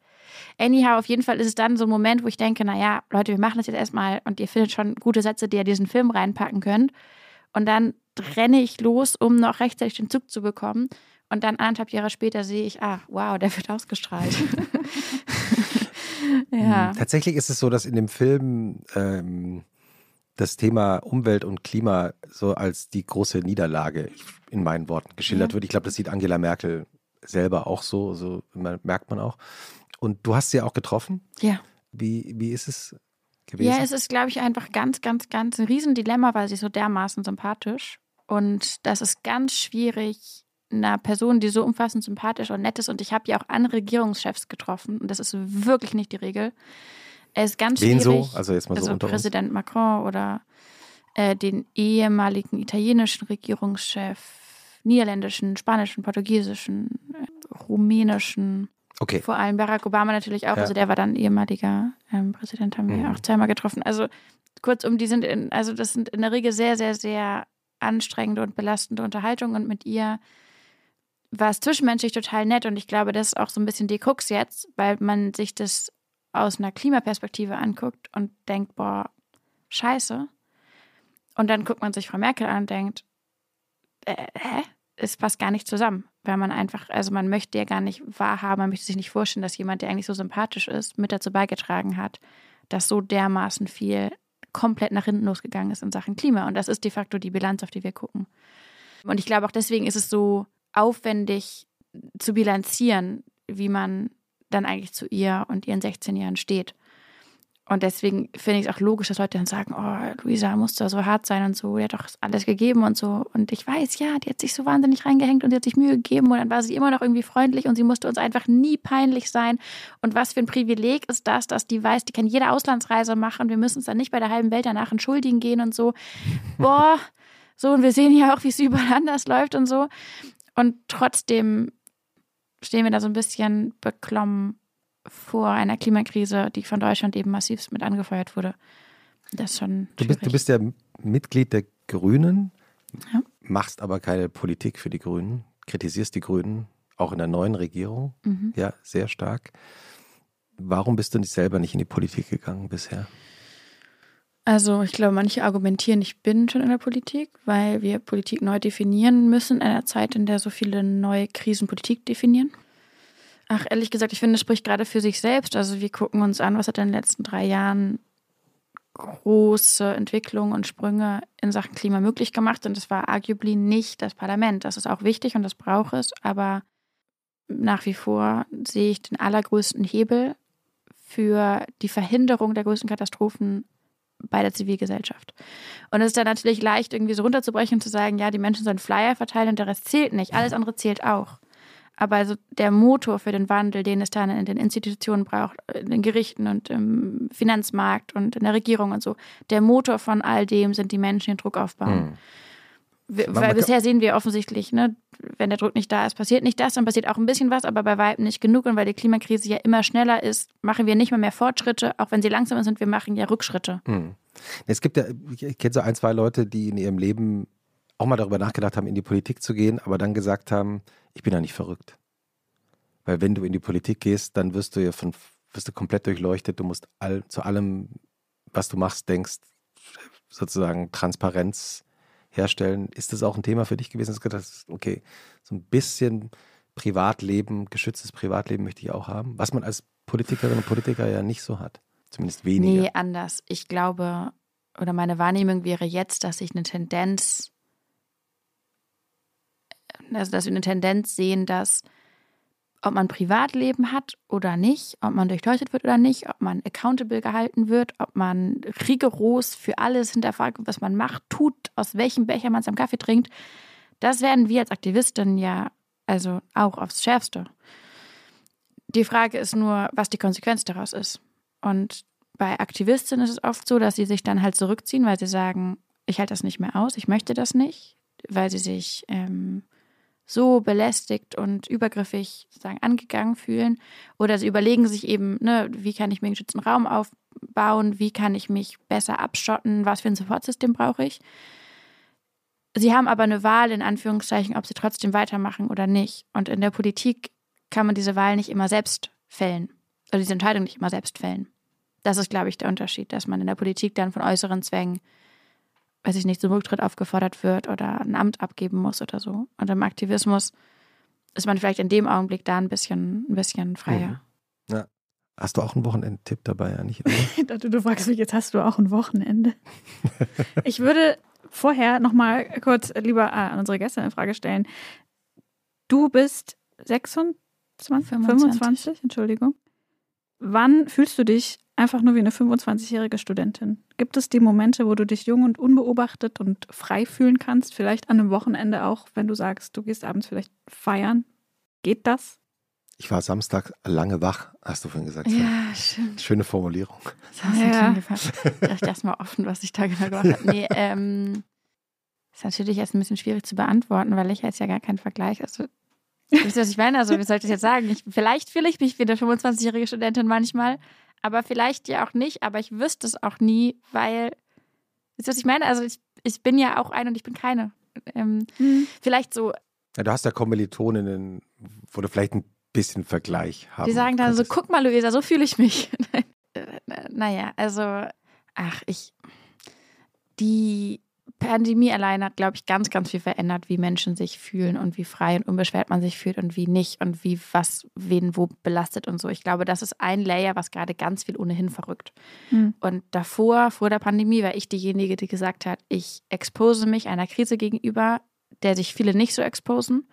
Anyhow, auf jeden Fall ist es dann so ein Moment, wo ich denke, naja, Leute, wir machen das jetzt erstmal und ihr findet schon gute Sätze, die ihr diesen Film reinpacken könnt. Und dann renne ich los, um noch rechtzeitig den Zug zu bekommen. Und dann anderthalb Jahre später sehe ich, ah, wow, der wird ausgestrahlt. [LAUGHS] ja. Hm, Tatsächlich ist es so, dass in dem Film ähm, das Thema Umwelt und Klima so als die große Niederlage in meinen Worten geschildert Ja. wird. Ich glaube, das sieht Angela Merkel selber auch so, so merkt man auch. Und du hast sie ja auch getroffen. Ja. Wie, wie ist es gewesen? Ja, es ist, glaube ich, einfach ganz, ganz, ganz ein Riesendilemma, weil sie so dermaßen sympathisch. Und das ist ganz schwierig, einer Person, die so umfassend sympathisch und nett ist. Und ich habe ja auch andere Regierungschefs getroffen. Und das ist wirklich nicht die Regel. Es ist ganz Wen so? schwierig. Also jetzt mal so also unter uns. Präsident Macron oder äh, den ehemaligen italienischen Regierungschef, niederländischen, spanischen, portugiesischen, rumänischen. Okay. Vor allem Barack Obama natürlich auch. Ja. Also der war dann ehemaliger ähm, Präsident, haben wir Mhm. auch zweimal getroffen. Also kurzum, die sind in, also das sind in der Regel sehr, sehr, sehr anstrengende und belastende Unterhaltungen und mit ihr war es zwischenmenschlich total nett und ich glaube, das ist auch so ein bisschen die Krux jetzt, weil man sich das aus einer Klimaperspektive anguckt und denkt, boah, scheiße. Und dann guckt man sich Frau Merkel an und denkt, äh, hä? Es passt gar nicht zusammen, weil man einfach, also man möchte ja gar nicht wahrhaben, man möchte sich nicht vorstellen, dass jemand, der eigentlich so sympathisch ist, mit dazu beigetragen hat, dass so dermaßen viel komplett nach hinten losgegangen ist in Sachen Klima. Und das ist de facto die Bilanz, auf die wir gucken. Und ich glaube auch deswegen ist es so aufwendig zu bilanzieren, wie man dann eigentlich zu ihr und ihren 16 Jahren steht. Und deswegen finde ich es auch logisch, dass Leute dann sagen, oh, Luisa muss da so hart sein und so, die hat doch alles gegeben und so. Und ich weiß, ja, die hat sich so wahnsinnig reingehängt und sie hat sich Mühe gegeben und dann war sie immer noch irgendwie freundlich und sie musste uns einfach nie peinlich sein. Und was für ein Privileg ist das, dass die weiß, die kann jede Auslandsreise machen. Wir müssen uns dann nicht bei der halben Welt danach entschuldigen gehen und so. Boah, so, und wir sehen ja auch, wie es überall anders läuft und so. Und trotzdem stehen wir da so ein bisschen beklommen vor einer Klimakrise, die von Deutschland eben massiv mit angefeuert wurde. Das schon Du bist, du bist ja Mitglied der Grünen, Ja. machst aber keine Politik für die Grünen, kritisierst die Grünen, auch in der neuen Regierung, Mhm. ja, sehr stark. Warum bist du nicht selber nicht in die Politik gegangen bisher? Also ich glaube, manche argumentieren, ich bin schon in der Politik, weil wir Politik neu definieren müssen in einer Zeit, in der so viele neue Krisen Politik definieren. Ach, ehrlich gesagt, ich finde, es spricht gerade für sich selbst. Also wir gucken uns an, was hat in den letzten drei Jahren große Entwicklungen und Sprünge in Sachen Klima möglich gemacht. Und das war arguably nicht das Parlament. Das ist auch wichtig und das braucht es. Aber nach wie vor sehe ich den allergrößten Hebel für die Verhinderung der größten Katastrophen bei der Zivilgesellschaft. Und es ist dann natürlich leicht, irgendwie so runterzubrechen und zu sagen, ja, die Menschen sollen Flyer verteilen und der Rest zählt nicht. Alles andere zählt auch. Aber also der Motor für den Wandel, den es dann in den Institutionen braucht, in den Gerichten und im Finanzmarkt und in der Regierung und so, der Motor von all dem sind die Menschen, die den Druck aufbauen. Hm. Weil bisher sehen wir offensichtlich, ne, wenn der Druck nicht da ist, passiert nicht das, dann passiert auch ein bisschen was, aber bei weitem nicht genug. Und weil die Klimakrise ja immer schneller ist, machen wir nicht mehr mehr Fortschritte, auch wenn sie langsamer sind, wir machen ja Rückschritte. Hm. Es gibt ja, ich kenne so ein, zwei Leute, die in ihrem Leben auch mal darüber nachgedacht haben, in die Politik zu gehen, aber dann gesagt haben, ich bin ja nicht verrückt. Weil wenn du in die Politik gehst, dann wirst du ja von, wirst du komplett durchleuchtet, du musst all, zu allem, was du machst, denkst, sozusagen Transparenz herstellen. Ist das auch ein Thema für dich gewesen? Dass du gedacht hast, okay, so ein bisschen Privatleben, geschütztes Privatleben möchte ich auch haben, was man als Politikerin und Politiker ja nicht so hat. Zumindest weniger. Nee, anders. Ich glaube, oder meine Wahrnehmung wäre jetzt, dass ich eine Tendenz, also dass wir eine Tendenz sehen, dass ob man Privatleben hat oder nicht, ob man durchleuchtet wird oder nicht, ob man accountable gehalten wird, ob man rigoros für alles hinterfragt, was man macht, tut, aus welchem Becher man am Kaffee trinkt, das werden wir als Aktivistin ja also auch aufs Schärfste. Die Frage ist nur, was die Konsequenz daraus ist. Und bei Aktivistinnen ist es oft so, dass sie sich dann halt zurückziehen, weil sie sagen, ich halte das nicht mehr aus, ich möchte das nicht, weil sie sich ähm, so belästigt und übergriffig sozusagen angegangen fühlen. Oder sie überlegen sich eben, ne, wie kann ich mir einen geschützten Raum aufbauen, wie kann ich mich besser abschotten, was für ein Supportsystem brauche ich. Sie haben aber eine Wahl, in Anführungszeichen, ob sie trotzdem weitermachen oder nicht. Und in der Politik kann man diese Wahl nicht immer selbst fällen. Oder diese Entscheidung nicht immer selbst fällen. Das ist, glaube ich, der Unterschied, dass man in der Politik dann von äußeren Zwängen weiß ich nicht, zum Rücktritt aufgefordert wird oder ein Amt abgeben muss oder so. Und im Aktivismus ist man vielleicht in dem Augenblick da ein bisschen, ein bisschen freier. Mhm. Ja. Hast du auch einen Wochenendtipp dabei, eigentlich? [LAUGHS] ich dachte, du fragst mich, jetzt hast du auch ein Wochenende. [LAUGHS] ich würde vorher nochmal kurz lieber an unsere Gäste eine Frage stellen. Du bist 26, 25. 25, Entschuldigung. Wann fühlst du dich einfach nur wie eine 25-jährige Studentin? Gibt es die Momente, wo du dich jung und unbeobachtet und frei fühlen kannst? Vielleicht an einem Wochenende auch, wenn du sagst, du gehst abends vielleicht feiern? Geht das? Ich war Samstag lange wach, hast du vorhin gesagt. Ja, schön. Schöne Formulierung. Das hast ja. Ich dachte erstmal offen, was ich da genau gemacht habe. Nee, [LAUGHS] ähm, ist natürlich jetzt ein bisschen schwierig zu beantworten, weil ich jetzt ja gar keinen Vergleich. Also, wisst ihr, was ich meine? Also, wie soll ich das jetzt sagen? Ich, vielleicht fühle ich mich wie eine 25-jährige Studentin manchmal, aber vielleicht ja auch nicht, aber ich wüsste es auch nie, weil, ihr, was ich meine? Also ich, ich bin ja auch eine und ich bin keine. Ähm, mhm. Vielleicht so. Ja, du hast ja Kommilitoninnen, wo du vielleicht ein bisschen Vergleich haben Die sagen dann könntest. so, guck mal, Luisa, so fühle ich mich. [LAUGHS] naja, also, ach, ich, die Pandemie allein hat, glaube ich, ganz, ganz viel verändert, wie Menschen sich fühlen und wie frei und unbeschwert man sich fühlt und wie nicht und wie was wen wo belastet und so. Ich glaube, das ist ein Layer, was gerade ganz viel ohnehin verrückt. Mhm. Und davor, vor der Pandemie, war ich diejenige, die gesagt hat, ich expose mich einer Krise gegenüber, der sich viele nicht so exposen.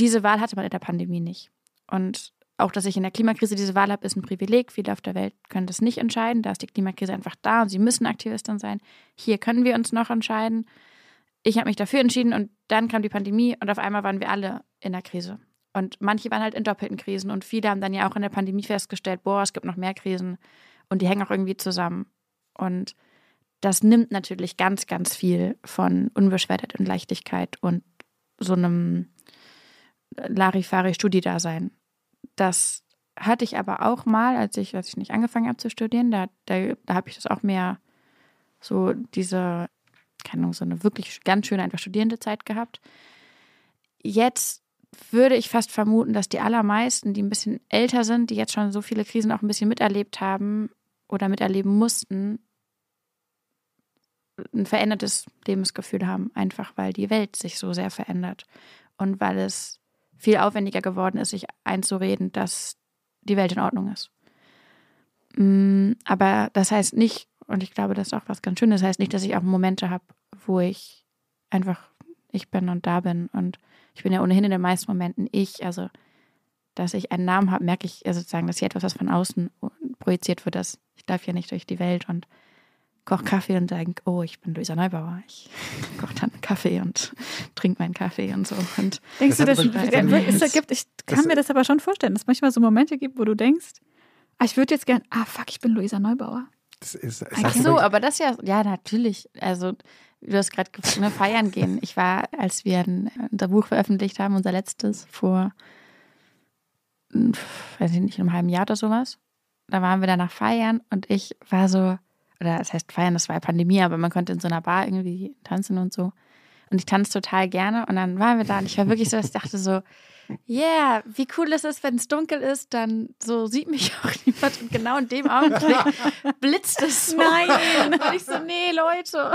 Diese Wahl hatte man in der Pandemie nicht. Und auch, dass ich in der Klimakrise diese Wahl habe, ist ein Privileg. Viele auf der Welt können das nicht entscheiden. Da ist die Klimakrise einfach da und sie müssen Aktivistin sein. Hier können wir uns noch entscheiden. Ich habe mich dafür entschieden und dann kam die Pandemie und auf einmal waren wir alle in der Krise. Und manche waren halt in doppelten Krisen und viele haben dann ja auch in der Pandemie festgestellt, boah, es gibt noch mehr Krisen und die hängen auch irgendwie zusammen. Und das nimmt natürlich ganz, ganz viel von Unbeschwertheit und Leichtigkeit und so einem Larifari-Studiedasein das hatte ich aber auch mal, als ich, als ich nicht angefangen habe zu studieren, da, da, da habe ich das auch mehr so diese, keine Ahnung, so eine wirklich ganz schöne einfach studierende Zeit gehabt. Jetzt würde ich fast vermuten, dass die allermeisten, die ein bisschen älter sind, die jetzt schon so viele Krisen auch ein bisschen miterlebt haben oder miterleben mussten, ein verändertes Lebensgefühl haben, einfach weil die Welt sich so sehr verändert und weil es viel aufwendiger geworden ist, sich einzureden, dass die Welt in Ordnung ist. Mm, aber das heißt nicht, und ich glaube, das ist auch was ganz Schönes, das heißt nicht, dass ich auch Momente habe, wo ich einfach ich bin und da bin. Und ich bin ja ohnehin in den meisten Momenten ich. Also, dass ich einen Namen habe, merke ich ja sozusagen, dass hier etwas, was von außen projiziert wird, dass ich darf ja nicht durch die Welt und koche Kaffee und denke, oh, ich bin Luisa Neubauer. Ich koche dann Kaffee und trinke meinen Kaffee und so. Und denkst das du, das, das, das gibt, ich kann das, mir das aber schon vorstellen, dass es manchmal so Momente gibt, wo du denkst, ah, ich würde jetzt gern, ah, fuck, ich bin Luisa Neubauer. Das ist, Ach so, aber das ja, ja, natürlich. Also, du hast gerade ne, feiern gehen. Ich war, als wir ein, unser Buch veröffentlicht haben, unser letztes, vor, weiß ich nicht, einem halben Jahr oder sowas. Da waren wir danach feiern und ich war so, oder das heißt feiern, das war ja Pandemie, aber man konnte in so einer Bar irgendwie tanzen und so. Und ich tanze total gerne. Und dann waren wir da und ich war wirklich so, dass ich dachte so, yeah, wie cool es ist, wenn es dunkel ist, dann so sieht mich auch [LAUGHS] niemand. Und genau in dem Augenblick blitzt es so. Nein. Und ich so, nee, Leute.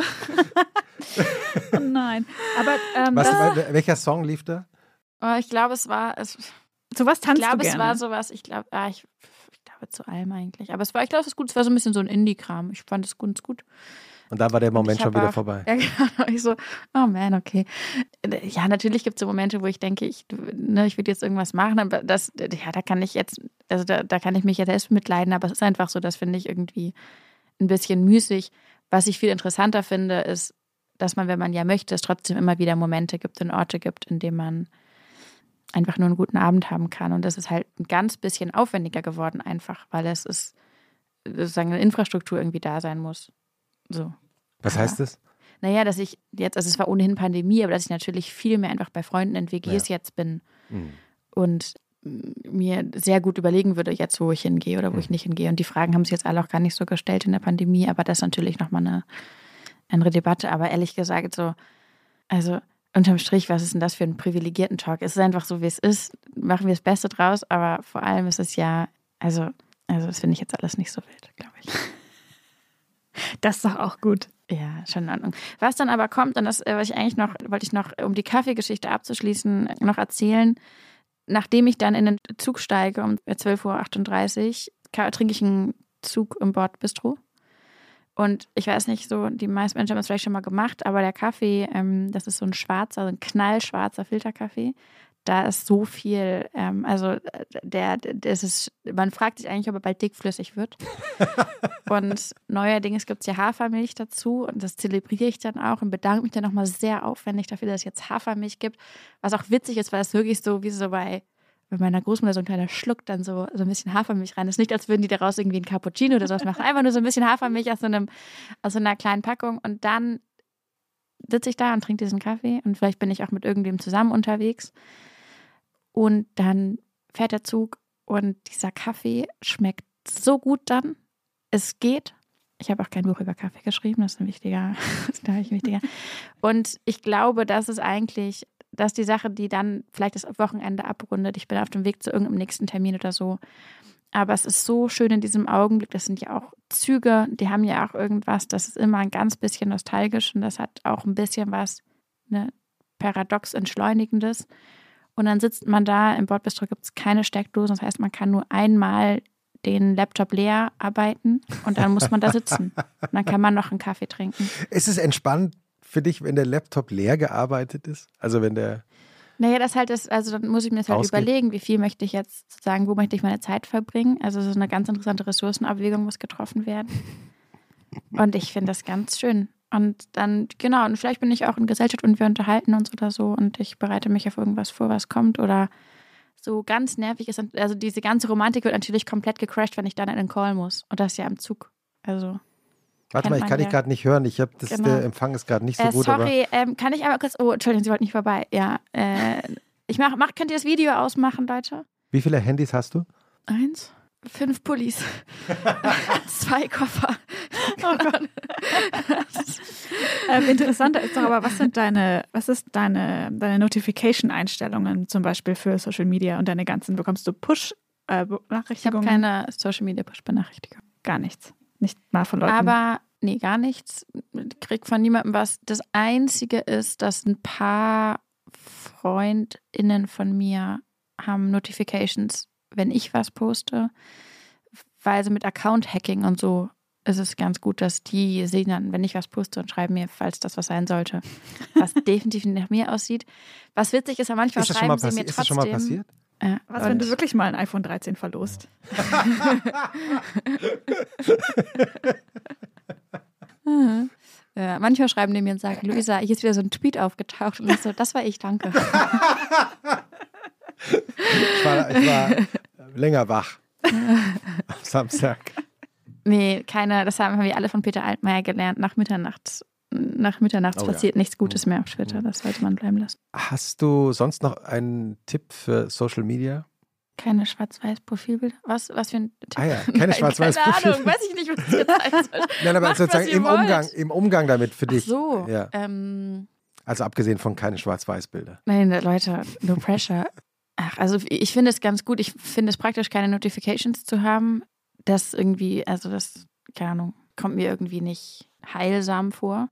oh [LAUGHS] nein. Aber ähm, was, das, welcher Song lief da? Oh, ich glaube, es war. Es, so was tanzt ich glaube, du gerne? es war sowas. Ich glaube, ah, ich glaube zu allem eigentlich. Aber es war, ich glaube, es ist gut. Es war so ein bisschen so ein Indie-Kram. Ich fand es ganz gut. Und da war der Moment schon wieder auch, vorbei. [LAUGHS] Ja, genau. Ich so, oh man, okay. Ja, natürlich gibt es so Momente, wo ich denke, ich, ne, ich würde jetzt irgendwas machen, aber das, ja, da kann ich jetzt, also da, da kann ich mich ja selbst mitleiden, aber es ist einfach so, das finde ich irgendwie ein bisschen müßig. Was ich viel interessanter finde, ist, dass man, wenn man ja möchte, es trotzdem immer wieder Momente gibt und Orte gibt, in denen man einfach nur einen guten Abend haben kann. Und das ist halt ein ganz bisschen aufwendiger geworden, einfach, weil es ist sozusagen eine Infrastruktur irgendwie da sein muss. So. Was heißt das? Naja, dass ich jetzt, also es war ohnehin Pandemie, aber dass ich natürlich viel mehr einfach bei Freunden in WGs ja. jetzt bin mhm. und mir sehr gut überlegen würde, jetzt wo ich hingehe oder wo mhm. ich nicht hingehe. Und die Fragen haben sich jetzt alle auch gar nicht so gestellt in der Pandemie, aber das ist natürlich nochmal eine andere Debatte. Aber ehrlich gesagt, so, also unterm Strich, was ist denn das für ein privilegierten Talk? Es ist einfach so, wie es ist. Machen wir das Beste draus, aber vor allem ist es ja, also, also das finde ich jetzt alles nicht so wild, glaube ich. [LAUGHS] Das ist doch auch gut. Ja, schon in Ordnung. Was dann aber kommt, und das äh, was ich eigentlich noch, wollte ich noch, um die Kaffeegeschichte abzuschließen, noch erzählen. Nachdem ich dann in den Zug steige um 12.38 Uhr, trinke ich einen Zug im Bordbistro. Und ich weiß nicht, so die meisten Menschen haben es vielleicht schon mal gemacht, aber der Kaffee, ähm, das ist so ein schwarzer, so ein knallschwarzer Filterkaffee. Da ist so viel, ähm, also der, das ist, man fragt sich eigentlich, ob er bald dickflüssig wird. [LAUGHS] und neuerdings gibt es ja Hafermilch dazu und das zelebriere ich dann auch und bedanke mich dann nochmal sehr aufwendig dafür, dass es jetzt Hafermilch gibt. Was auch witzig ist, weil es wirklich so wie so bei bei meiner Großmutter so ein kleiner Schluck dann so, so ein bisschen Hafermilch rein. Das ist nicht, als würden die daraus irgendwie ein Cappuccino oder sowas machen. Einfach nur so ein bisschen Hafermilch aus so, einem, aus so einer kleinen Packung. Und dann sitze ich da und trinke diesen Kaffee. Und vielleicht bin ich auch mit irgendwem zusammen unterwegs. Und dann fährt der Zug und dieser Kaffee schmeckt so gut dann. Es geht. Ich habe auch kein Buch über Kaffee geschrieben, das ist ein wichtiger, [LAUGHS] das ist ein wichtiger. Und ich glaube, das ist eigentlich das ist die Sache, die dann vielleicht das Wochenende abrundet. Ich bin auf dem Weg zu irgendeinem nächsten Termin oder so. Aber es ist so schön in diesem Augenblick. Das sind ja auch Züge, die haben ja auch irgendwas. Das ist immer ein ganz bisschen nostalgisch und das hat auch ein bisschen was ne, paradox Entschleunigendes. Und dann sitzt man da, im Bordbistro gibt es keine Steckdosen. Das heißt, man kann nur einmal den Laptop leer arbeiten und dann muss man da sitzen. Und [LAUGHS] dann kann man noch einen Kaffee trinken. Ist es entspannt, für dich, wenn der Laptop leer gearbeitet ist? Also wenn der. Naja, das halt ist, also dann muss ich mir das halt ausgeht. überlegen, wie viel möchte ich jetzt sagen, wo möchte ich meine Zeit verbringen. Also so eine ganz interessante Ressourcenabwägung muss getroffen werden. Und ich finde das ganz schön. Und dann, genau, und vielleicht bin ich auch in Gesellschaft und wir unterhalten uns oder so und ich bereite mich auf irgendwas vor, was kommt oder so ganz nervig ist. Also diese ganze Romantik wird natürlich komplett gecrashed, wenn ich dann in den Call muss. Und das ist ja im Zug. Also. Warte mal, ich kann dich gerade nicht hören. Ich habe das, genau. der Empfang ist gerade nicht so äh, gut. Sorry, ähm, kann ich aber kurz. Oh, Entschuldigung, Sie wollten nicht vorbei. Ja, äh, ich mach, mach, könnt ihr das Video ausmachen, Leute? Wie viele Handys hast du? Eins. Fünf Pullis. [LAUGHS] Zwei Koffer. Oh Gott. [LAUGHS] ähm, interessanter ist doch aber, was sind deine, was ist deine, deine Notification-Einstellungen zum Beispiel für Social Media und deine ganzen, bekommst du Push-Benachrichtigungen? Äh, ich habe keine Social Media Push-Benachrichtigungen. Gar nichts. Nicht mal von Leuten. Aber nee, gar nichts. Ich krieg von niemandem was. Das Einzige ist, dass ein paar FreundInnen von mir haben Notifications, wenn ich was poste, weil sie mit Account-Hacking und so ist es ganz gut, dass die sehen dann, wenn ich was poste und schreiben mir, falls das was sein sollte, [LAUGHS] was definitiv nach mir aussieht. Was witzig ist, ja manchmal ist schreiben sie mir trotzdem. Ist das schon mal passiert? Ja, Was, wenn du wirklich mal ein iPhone 13 verlost? [LAUGHS] ja, manchmal schreiben die mir und sagen, Luisa, hier ist wieder so ein Tweet aufgetaucht. Und ich so, das war ich, danke. ich, war, ich war länger wach am Samstag. Nee, keine, das haben wir alle von Peter Altmaier gelernt. Nach Mitternacht nach Mitternachts oh, passiert ja. nichts Gutes mehr auf Twitter. Das sollte man bleiben lassen. Hast du sonst noch einen Tipp für Social Media? Keine Schwarz-Weiß-Profilbilder. Was, was für ein Tipp? Ah ja, [LAUGHS] keine Schwarz-Weiß-Profilbilder. Keine Ahnung, weiß ich nicht, was ich jetzt zeigen soll. [LAUGHS] Nein, aber Macht, sozusagen im Umgang, im Umgang damit für dich. Ach so. Ja. Ähm, also abgesehen von keine Schwarz-Weiß-Bilder. Nein, Leute, no pressure. Ach, also ich finde es ganz gut. Ich finde es praktisch, keine Notifications zu haben. Das irgendwie, also das, keine Ahnung, kommt mir irgendwie nicht heilsam vor.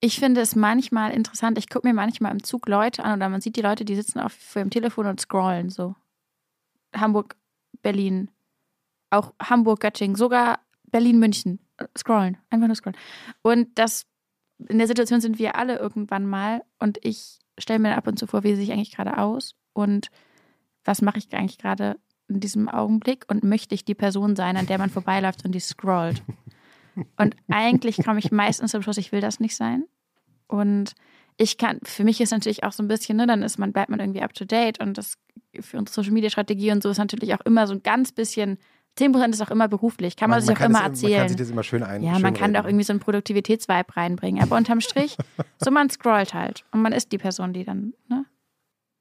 Ich finde es manchmal interessant. Ich gucke mir manchmal im Zug Leute an oder man sieht die Leute, die sitzen auf ihrem Telefon und scrollen so. Hamburg, Berlin, auch Hamburg, Göttingen, sogar Berlin, München. Scrollen, einfach nur scrollen. Und das in der Situation sind wir alle irgendwann mal und ich stelle mir ab und zu vor, wie sehe ich eigentlich gerade aus und was mache ich eigentlich gerade in diesem Augenblick und möchte ich die Person sein, an der man vorbeiläuft und die scrollt. Und eigentlich komme ich meistens zum Schluss, ich will das nicht sein. Und ich kann, für mich ist natürlich auch so ein bisschen, ne, dann ist man, bleibt man irgendwie up to date und das für unsere Social Media Strategie und so ist natürlich auch immer so ein ganz bisschen 10% ist auch immer beruflich, kann man, man sich auch immer erzählen. Man kann sich das immer schön ein. Ja, man kann da auch irgendwie so einen Produktivitätsvibe reinbringen. Aber unterm Strich, [LAUGHS] so man scrollt halt. Und man ist die Person, die dann, ne?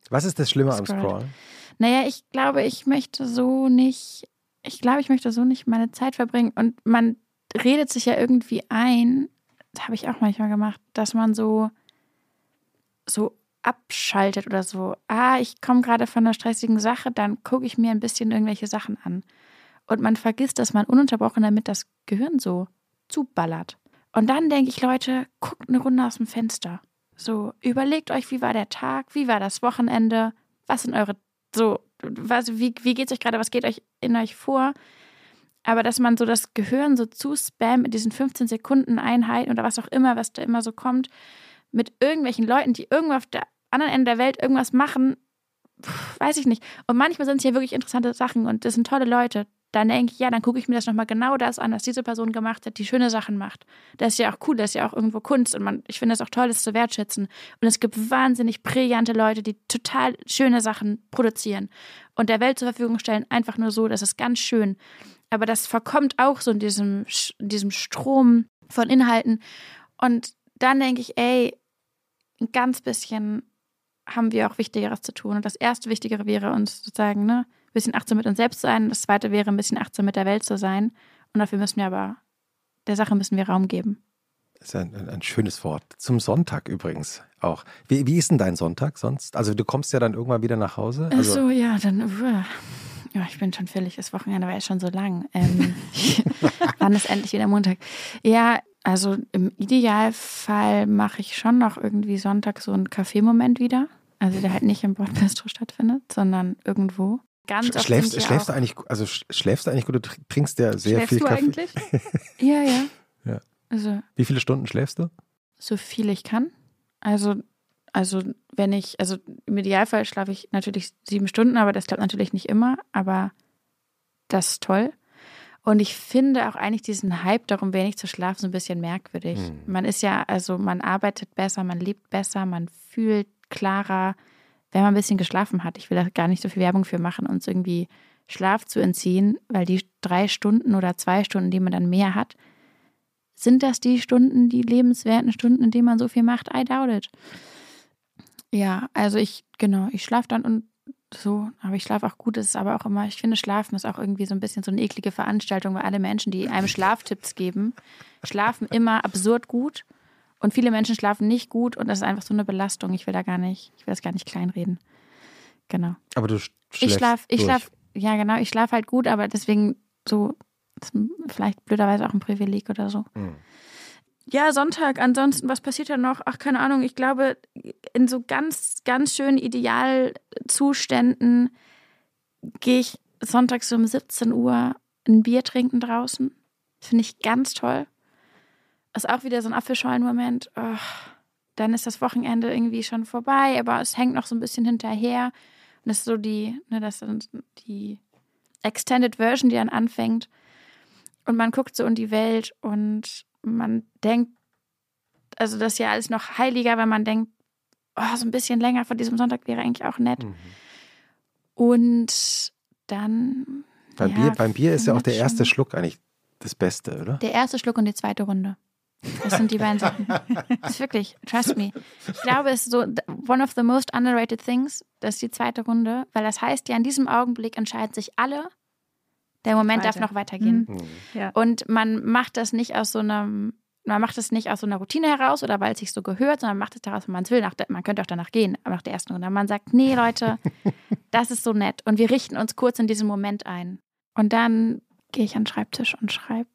Was ist das Schlimme scrollt. am Scrollen? Naja, ich glaube, ich möchte so nicht, ich glaube, ich möchte so nicht meine Zeit verbringen. Und man redet sich ja irgendwie ein, das habe ich auch manchmal gemacht, dass man so, so abschaltet oder so. Ah, ich komme gerade von einer stressigen Sache, dann gucke ich mir ein bisschen irgendwelche Sachen an. Und man vergisst, dass man ununterbrochen damit das Gehirn so zuballert. Und dann denke ich, Leute, guckt eine Runde aus dem Fenster. So, überlegt euch, wie war der Tag, wie war das Wochenende, was sind eure, so, was, wie, wie geht es euch gerade, was geht euch in euch vor? Aber dass man so das Gehirn so zu spam mit diesen 15 Sekunden Einheiten oder was auch immer, was da immer so kommt, mit irgendwelchen Leuten, die irgendwo auf der anderen Ende der Welt irgendwas machen, pff, weiß ich nicht. Und manchmal sind es ja wirklich interessante Sachen und das sind tolle Leute dann denke ich, ja, dann gucke ich mir das nochmal genau das an, was diese Person gemacht hat, die schöne Sachen macht. Das ist ja auch cool, das ist ja auch irgendwo Kunst und man, ich finde es auch toll, das zu wertschätzen. Und es gibt wahnsinnig brillante Leute, die total schöne Sachen produzieren und der Welt zur Verfügung stellen, einfach nur so, das ist ganz schön. Aber das verkommt auch so in diesem, in diesem Strom von Inhalten. Und dann denke ich, ey, ein ganz bisschen haben wir auch Wichtigeres zu tun. Und das erste Wichtigere wäre uns sozusagen, ne, ein bisschen achtsam mit uns selbst sein. Das zweite wäre, ein bisschen achtsam mit der Welt zu sein. Und dafür müssen wir aber, der Sache müssen wir Raum geben. Das ist ein, ein, schönes Wort. Zum Sonntag übrigens auch. Wie, wie ist denn dein Sonntag sonst? Also du kommst ja dann irgendwann wieder nach Hause. Also Ach so, ja, dann. Uh, ja, ich bin schon völlig. Das Wochenende war ja schon so lang. Ähm, [LAUGHS] wann ist endlich wieder Montag? Ja, also im Idealfall mache ich schon noch irgendwie Sonntag so einen Kaffeemoment wieder. Also der halt nicht im Bordbistro stattfindet, sondern irgendwo ganz schläfst, schläfst du eigentlich, also schläfst du eigentlich gut, du trinkst ja sehr schläfst viel du Kaffee. eigentlich? [LAUGHS] ja, ja. ja. Also, Wie viele Stunden schläfst du? So viel ich kann. Also, also wenn ich, also im Idealfall schlafe ich natürlich sieben Stunden, aber das klappt natürlich nicht immer, aber das ist toll. Und ich finde auch eigentlich diesen Hype darum, wenig zu schlafen, so ein bisschen merkwürdig. Hm. Man ist ja, also man arbeitet besser, man lebt besser, man fühlt klarer, wenn man ein bisschen geschlafen hat. Ich will da gar nicht so viel Werbung für machen, uns irgendwie Schlaf zu entziehen, weil die drei Stunden oder zwei Stunden, die man dann mehr hat, sind das die Stunden, die lebenswerten Stunden, in denen man so viel macht? I doubt it. Ja, also ich, genau, ich schlafe dann und so, aber ich schlafe auch gut. Es ist aber auch immer, ich finde, Schlafen ist auch irgendwie so ein bisschen so eine eklige Veranstaltung, weil alle Menschen, die einem Schlaftipps geben, schlafen immer absurd gut und viele Menschen schlafen nicht gut und das ist einfach so eine Belastung. Ich will da gar nicht, ich will das gar nicht kleinreden. Genau. Aber du schläfst Ich schlaf, ich schlaf, ja genau, ich schlafe halt gut, aber deswegen so, vielleicht blöderweise auch ein Privileg oder so. Mhm. Ja, Sonntag. Ansonsten, was passiert da noch? Ach, keine Ahnung. Ich glaube, in so ganz, ganz schönen Idealzuständen gehe ich sonntags um 17 Uhr ein Bier trinken draußen. Finde ich ganz toll ist auch wieder so ein Apfelschollen-Moment. Oh, dann ist das Wochenende irgendwie schon vorbei, aber es hängt noch so ein bisschen hinterher. Und das ist so die, ne, das ist die Extended Version, die dann anfängt. Und man guckt so in die Welt und man denkt, also das ist ja alles noch heiliger, weil man denkt, oh, so ein bisschen länger von diesem Sonntag wäre eigentlich auch nett. Mhm. Und dann. Beim, ja, Bier, beim Bier ist ja auch der erste Schluck eigentlich das Beste, oder? Der erste Schluck und die zweite Runde. Das sind die beiden Sachen. [LAUGHS] Das ist wirklich, trust me. Ich glaube, es ist so one of the most underrated things, das ist die zweite Runde, weil das heißt ja, in diesem Augenblick entscheiden sich alle, der Moment darf noch weitergehen. Mhm. Ja. Und man macht das nicht aus so einem, man macht das nicht aus so einer Routine heraus oder weil es sich so gehört, sondern man macht es daraus, wenn man es will. Nach der, man könnte auch danach gehen, nach der ersten Runde. Man sagt, nee, Leute, [LAUGHS] das ist so nett. Und wir richten uns kurz in diesem Moment ein. Und dann gehe ich an den Schreibtisch und schreibe,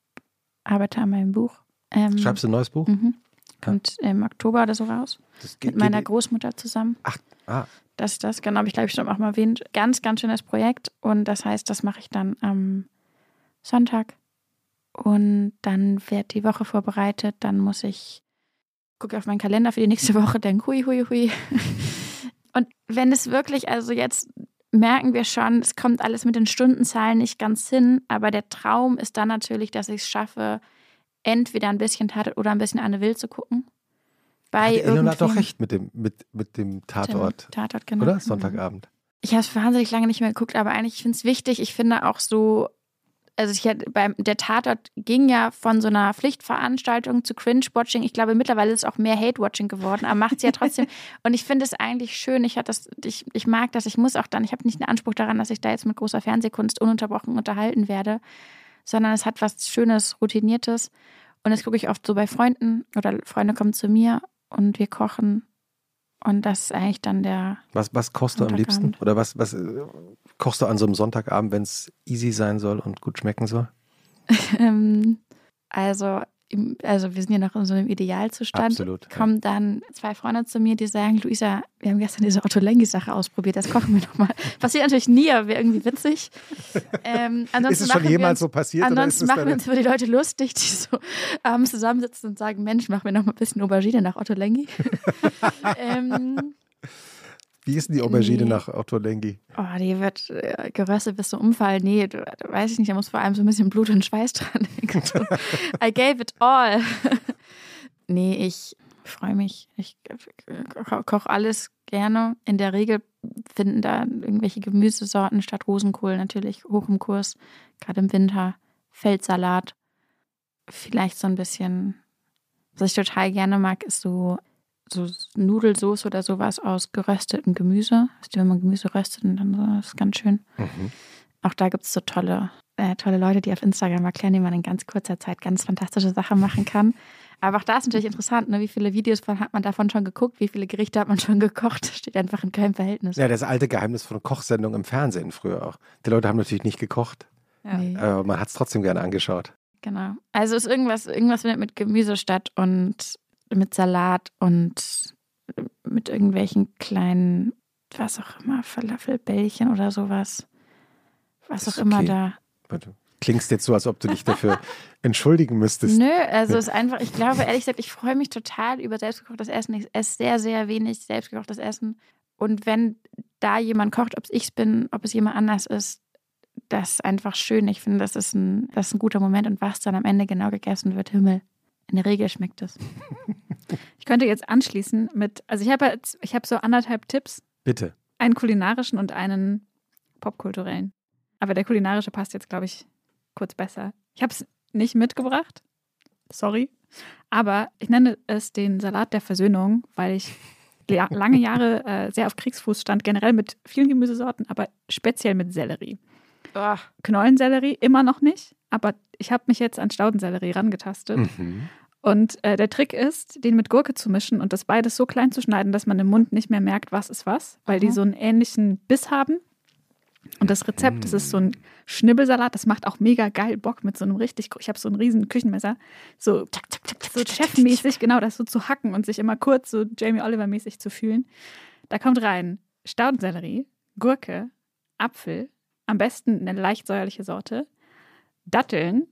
arbeite an meinem Buch ähm, Schreibst du ein neues Buch? Mhm. Kommt im Oktober oder so raus. Geht, mit meiner Großmutter zusammen. Ach, ah. Das ist das, genau, habe ich glaube ich schon auch mal erwähnt. Ganz, ganz schönes Projekt. Und das heißt, das mache ich dann am Sonntag. Und dann wird die Woche vorbereitet. Dann muss ich, gucke auf meinen Kalender für die nächste Woche, denke, hui, hui, hui. [LAUGHS] Und wenn es wirklich, also jetzt merken wir schon, es kommt alles mit den Stundenzahlen nicht ganz hin, aber der Traum ist dann natürlich, dass ich es schaffe, entweder ein bisschen Tatort oder ein bisschen Anne Will zu gucken. Bei Ilona hat doch recht mit dem, mit, mit dem Tatort. Tatort, genau. Oder? Sonntagabend. Ich habe es wahnsinnig lange nicht mehr geguckt, aber eigentlich finde ich es wichtig. Ich finde auch so, also ich hatte beim der Tatort ging ja von so einer Pflichtveranstaltung zu Cringe-Watching. Ich glaube, mittlerweile ist es auch mehr Hate-Watching geworden, aber macht es ja [LAUGHS] trotzdem. und ich finde es eigentlich schön. Ich, das, ich, ich mag das. Ich muss auch dann, ich habe nicht den Anspruch daran, dass ich da jetzt mit großer Fernsehkunst ununterbrochen unterhalten werde, sondern es hat was Schönes, Routiniertes. Und das gucke ich oft so bei Freunden oder Freunde kommen zu mir und wir kochen. Und das ist eigentlich dann der. Was, was kochst du am liebsten? Oder was, was äh, kochst du an so einem Sonntagabend, wenn es easy sein soll und gut schmecken soll? [LAUGHS] Ähm, also also wir sind ja noch in so einem Idealzustand, Absolut, kommen ja. dann zwei Freunde zu mir, die sagen, Luisa, wir haben gestern diese Otto Lengi-Sache ausprobiert, das kochen wir nochmal. [LAUGHS] Passiert natürlich nie, aber wäre irgendwie witzig. Ähm, [LAUGHS] ist es schon jemals uns, so passiert? Ansonsten machen wir uns über die Leute lustig, die so abends zusammensitzen und sagen, Mensch, mach mir noch mal ein bisschen Aubergine nach Otto Lengi. [LAUGHS] ähm, wie ist denn die Aubergine nee. nach Otto Lengi? Oh, die wird äh, geröstet bis zum Umfall. Nee, du, weiß ich nicht, da muss vor allem so ein bisschen Blut und Schweiß [LAUGHS] dran hängen. So. [LAUGHS] I gave it all. [LAUGHS] nee, ich freue mich. Ich ko koche alles gerne. In der Regel finden da irgendwelche Gemüsesorten statt Rosenkohl natürlich hoch im Kurs. Gerade im Winter. Feldsalat. Vielleicht so ein bisschen. Was ich total gerne mag, ist so so Nudelsoße oder sowas aus geröstetem Gemüse. Weißt du, wenn man Gemüse röstet und dann so, das ist ganz schön. Mhm. Auch da gibt es so tolle, äh, tolle Leute, die auf Instagram erklären, wie man in ganz kurzer Zeit ganz fantastische Sachen machen kann. Aber auch da ist natürlich interessant, ne? wie viele Videos von, hat man davon schon geguckt, wie viele Gerichte hat man schon gekocht. Das steht einfach in keinem Verhältnis. Ja, das alte Geheimnis von Kochsendungen im Fernsehen früher auch. Die Leute haben natürlich nicht gekocht, ja. aber man hat es trotzdem gerne angeschaut. Genau. Also ist irgendwas, irgendwas findet mit Gemüse statt und mit Salat und mit irgendwelchen kleinen, was auch immer, Falafelbällchen oder sowas. Was auch okay. immer da. Warte. Klingst jetzt so, als ob du dich dafür [LAUGHS] entschuldigen müsstest. Nö, also es ist einfach, ich glaube, ehrlich gesagt, ich freue mich total über selbstgekochtes Essen. Ich esse sehr, sehr wenig selbstgekochtes Essen. Und wenn da jemand kocht, ob es ich bin, ob es jemand anders ist, das ist einfach schön. Ich finde, das ist ein, das ist ein guter Moment. Und was dann am Ende genau gegessen wird, Himmel. In der Regel schmeckt es. [LAUGHS] Ich könnte jetzt anschließen mit, also ich habe ich habe so anderthalb Tipps. Bitte. Einen kulinarischen und einen popkulturellen. Aber der kulinarische passt jetzt, glaube ich, kurz besser. Ich habe es nicht mitgebracht. Sorry. Aber ich nenne es den Salat der Versöhnung, weil ich lange Jahre äh, sehr auf Kriegsfuß stand, generell mit vielen Gemüsesorten, aber speziell mit Sellerie. Oh. Knollensellerie immer noch nicht, aber ich habe mich jetzt an Staudensellerie rangetastet. Mhm. Und äh, der Trick ist, den mit Gurke zu mischen und das beides so klein zu schneiden, dass man im Mund nicht mehr merkt, was ist was, weil Aha. die so einen ähnlichen Biss haben. Und das Rezept, das ist so ein Schnibbelsalat, das macht auch mega geil Bock mit so einem richtig, ich habe so ein riesen Küchenmesser, so, so chefmäßig, genau, das so zu hacken und sich immer kurz so Jamie Oliver mäßig zu fühlen. Da kommt rein Staudensellerie, Gurke, Apfel, am besten eine leicht säuerliche Sorte, Datteln,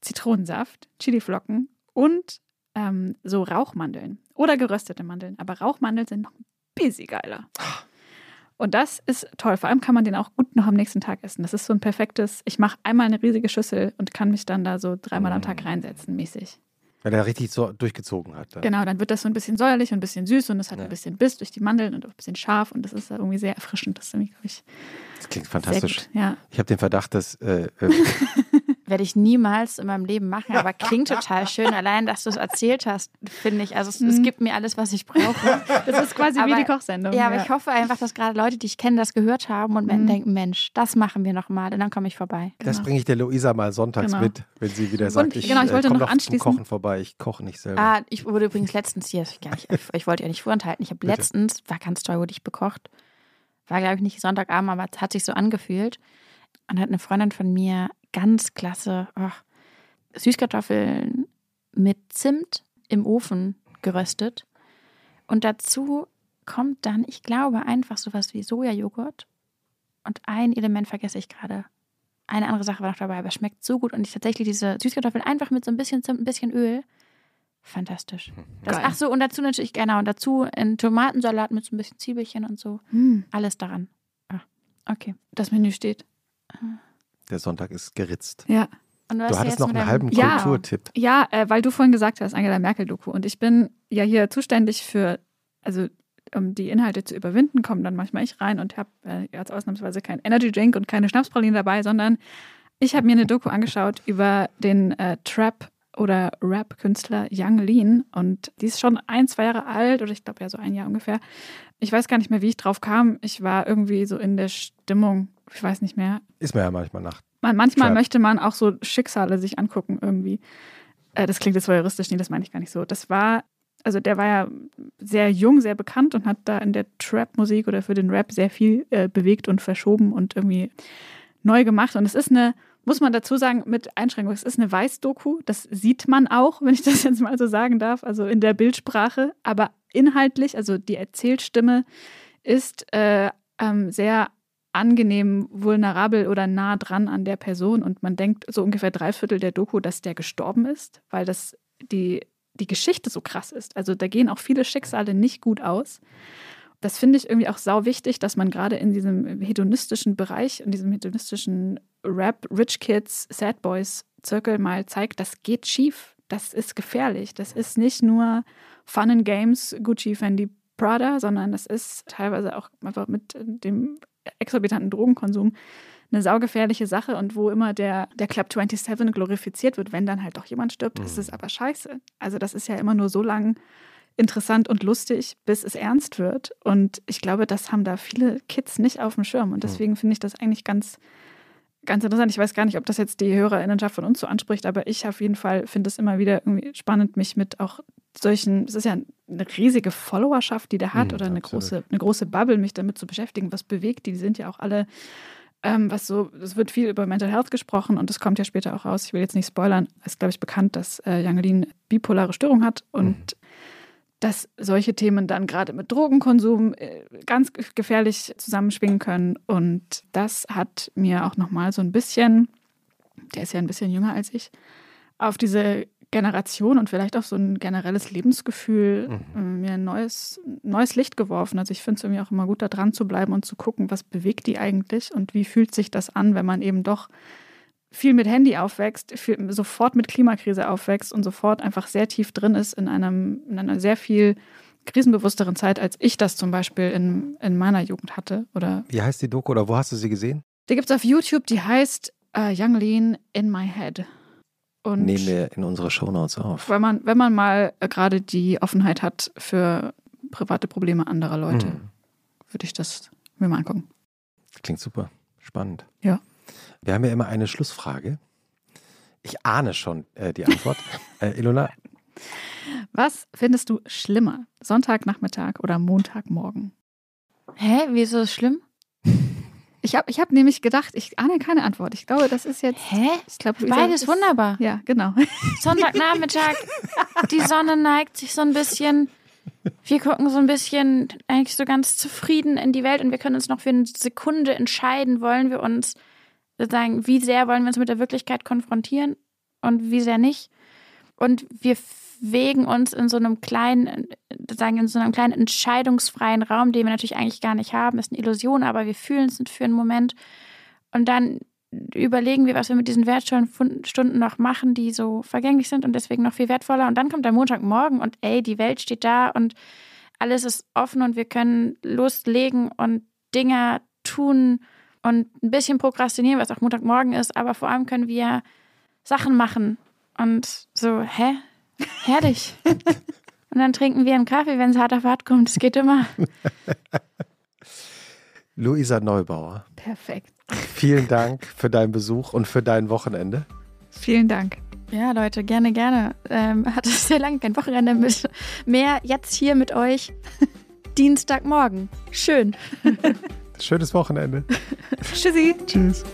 Zitronensaft, Chiliflocken und ähm, so Rauchmandeln oder geröstete Mandeln. Aber Rauchmandeln sind noch ein bisschen geiler. Und das ist toll. Vor allem kann man den auch gut noch am nächsten Tag essen. Das ist so ein perfektes, ich mache einmal eine riesige Schüssel und kann mich dann da so dreimal am Tag mm. reinsetzen, mäßig. Weil er richtig so durchgezogen hat. Dann. Genau, dann wird das so ein bisschen säuerlich und ein bisschen süß und es hat ja. ein bisschen Biss durch die Mandeln und auch ein bisschen scharf und das ist irgendwie sehr erfrischend. Das, ist nämlich, ich, das klingt fantastisch. Ja. Ich habe den Verdacht, dass äh, [LAUGHS] äh Werde ich niemals in meinem Leben machen, aber klingt total schön. [LAUGHS] Allein, dass du es erzählt hast, finde ich. Also es, es, mhm. gibt mir alles, was ich brauche. Das ist quasi aber, wie die Kochsendung. Ja, aber ja. ich hoffe einfach, dass gerade Leute, die ich kenne, das gehört haben und mhm. denken, Mensch, das machen wir nochmal und dann komme ich vorbei. Das genau. bringe ich der Luisa mal sonntags genau. mit, wenn sie wieder sagt, und, ich, genau, ich wollte äh, noch anschließen. Kochen vorbei, ich koche nicht selber. Ah, ich wurde übrigens letztens hier, ich, ich wollte ja nicht vorenthalten, ich habe letztens, war ganz toll, wurde ich bekocht. War, glaube ich, nicht Sonntagabend, aber es hat sich so angefühlt. Und hat eine Freundin von mir ganz klasse, oh, Süßkartoffeln mit Zimt im Ofen geröstet. Und dazu kommt dann, ich glaube, einfach sowas wie Sojajoghurt. Und ein Element vergesse ich gerade. Eine andere Sache war noch dabei, aber es schmeckt so gut. Und ich tatsächlich diese Süßkartoffeln einfach mit so ein bisschen Zimt, ein bisschen Öl. Fantastisch. Das, ach so, und dazu natürlich, genau, und dazu ein Tomatensalat mit so ein bisschen Zwiebelchen und so. Mm. Alles daran. Ah, okay. Das Menü steht. Der Sonntag ist geritzt. Ja. Und du, du hattest noch einen halben ja, Kulturtipp. Ja, äh, weil du vorhin gesagt hast, Angela Merkel-Doku. Und ich bin ja hier zuständig für, also um die Inhalte zu überwinden, komme dann manchmal ich rein und habe äh, jetzt ausnahmsweise kein Energy Drink und keine Schnapspraline dabei, sondern ich habe mir eine Doku angeschaut [LAUGHS] über den äh, Trap oder Rap-Künstler Young Lean und die ist schon ein, zwei Jahre alt oder ich glaube ja so ein Jahr ungefähr. Ich weiß gar nicht mehr, wie ich drauf kam. Ich war irgendwie so in der Stimmung, ich weiß nicht mehr. Ist mir ja manchmal nach. Man, manchmal Trap. möchte man auch so Schicksale sich angucken irgendwie. Äh, das klingt jetzt voyeuristisch, nee, das meine ich gar nicht so. Das war, also der war ja sehr jung, sehr bekannt und hat da in der Trap-Musik oder für den Rap sehr viel äh, bewegt und verschoben und irgendwie neu gemacht. Und es ist eine muss man dazu sagen, mit Einschränkung, es ist eine Weißdoku, das sieht man auch, wenn ich das jetzt mal so sagen darf, also in der Bildsprache, aber inhaltlich, also die Erzählstimme ist äh, ähm, sehr angenehm vulnerabel oder nah dran an der Person und man denkt so ungefähr drei Viertel der Doku, dass der gestorben ist, weil das die, die Geschichte so krass ist. Also da gehen auch viele Schicksale nicht gut aus das finde ich irgendwie auch sau wichtig, dass man gerade in diesem hedonistischen Bereich, in diesem hedonistischen Rap, Rich Kids, Sad Boys Zirkel mal zeigt, das geht schief. Das ist gefährlich. Das ist nicht nur Fun and Games, Gucci, Fendi, Prada, sondern das ist teilweise auch einfach mit dem exorbitanten Drogenkonsum eine saugefährliche Sache und wo immer der, der Club 27 glorifiziert wird, wenn dann halt doch jemand stirbt, mhm. ist es aber scheiße. Also das ist ja immer nur so lang interessant und lustig, bis es ernst wird. Und ich glaube, das haben da viele Kids nicht auf dem Schirm. Und hm. deswegen finde ich das eigentlich ganz, ganz interessant. Ich weiß gar nicht, ob das jetzt die Hörerinnenschaft von uns so anspricht, aber ich auf jeden Fall finde es immer wieder irgendwie spannend, mich mit auch solchen, es ist ja eine riesige Followerschaft, die der hat, mhm, oder eine große, eine große Bubble, mich damit zu beschäftigen. Was bewegt die? Die sind ja auch alle ähm, was so, es wird viel über Mental Health gesprochen und das kommt ja später auch raus. Ich will jetzt nicht spoilern. Es ist, glaube ich, bekannt, dass äh, Jangelin bipolare Störung hat und mhm dass solche Themen dann gerade mit Drogenkonsum äh, ganz gefährlich zusammenschwingen können. Und das hat mir auch nochmal so ein bisschen, der ist ja ein bisschen jünger als ich, auf diese Generation und vielleicht auch so ein generelles Lebensgefühl mhm. Äh, mir ein neues, neues Licht geworfen. Also ich finde es irgendwie auch immer gut, da dran zu bleiben und zu gucken, was bewegt die eigentlich und wie fühlt sich das an, wenn man eben doch viel mit Handy aufwächst, viel, sofort mit Klimakrise aufwächst und sofort einfach sehr tief drin ist in, einem, in einer sehr viel krisenbewussteren Zeit, als ich das zum Beispiel in, in meiner Jugend hatte. Oder Wie heißt die Doku oder wo hast du sie gesehen? Die gibt es auf YouTube, die heißt uh, Young Lean in My Head. Und Nehmen wir in unsere Shownotes auf. Wenn man, wenn man mal äh, gerade die Offenheit hat für private Probleme anderer Leute, hm. würde ich das mir mal angucken. Klingt super. Spannend. Ja. Wir haben ja immer eine Schlussfrage. Ich ahne schon äh, die Antwort. [LAUGHS] äh, Ilona? Was findest du schlimmer? Sonntagnachmittag oder Montagmorgen? Hä? Wieso ist es schlimm? Ich habe ich hab nämlich gedacht, ich ahne keine Antwort. Ich glaube, das ist jetzt. Hä? Ich glaub, Beides ist, wunderbar. Ja, genau. [LAUGHS] Sonntagnachmittag, die Sonne neigt sich so ein bisschen. Wir gucken so ein bisschen eigentlich so ganz zufrieden in die Welt und wir können uns noch für eine Sekunde entscheiden, wollen wir uns sozusagen, wie sehr wollen wir uns mit der Wirklichkeit konfrontieren und wie sehr nicht. Und wir wägen uns in so einem kleinen, sagen in so einem kleinen entscheidungsfreien Raum, den wir natürlich eigentlich gar nicht haben. Ist eine Illusion, aber wir fühlen es für einen Moment. Und dann überlegen wir, was wir mit diesen wertvollen Stunden noch machen, die so vergänglich sind und deswegen noch viel wertvoller. Und dann kommt der Montagmorgen und ey, die Welt steht da und alles ist offen und wir können loslegen und Dinge tun, und ein bisschen prokrastinieren, was auch Montagmorgen ist, aber vor allem können wir Sachen machen und so, hä? Herrlich. und dann trinken wir einen Kaffee, wenn es hart auf hart kommt. Das geht immer. [LAUGHS] Luisa Neubauer. Perfekt. Vielen Dank für deinen Besuch und für dein Wochenende. Vielen Dank. Ja, Leute, gerne, gerne. Ähm, hatte sehr lange kein Wochenende mit mehr. Jetzt hier mit euch. [LAUGHS] Dienstagmorgen. Schön. Schönes Wochenende. Tschüssi. Tschüss.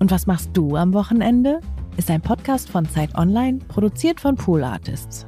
Und was machst du am Wochenende? Ist ein Podcast von Zeit Online, produziert von Pool Artists.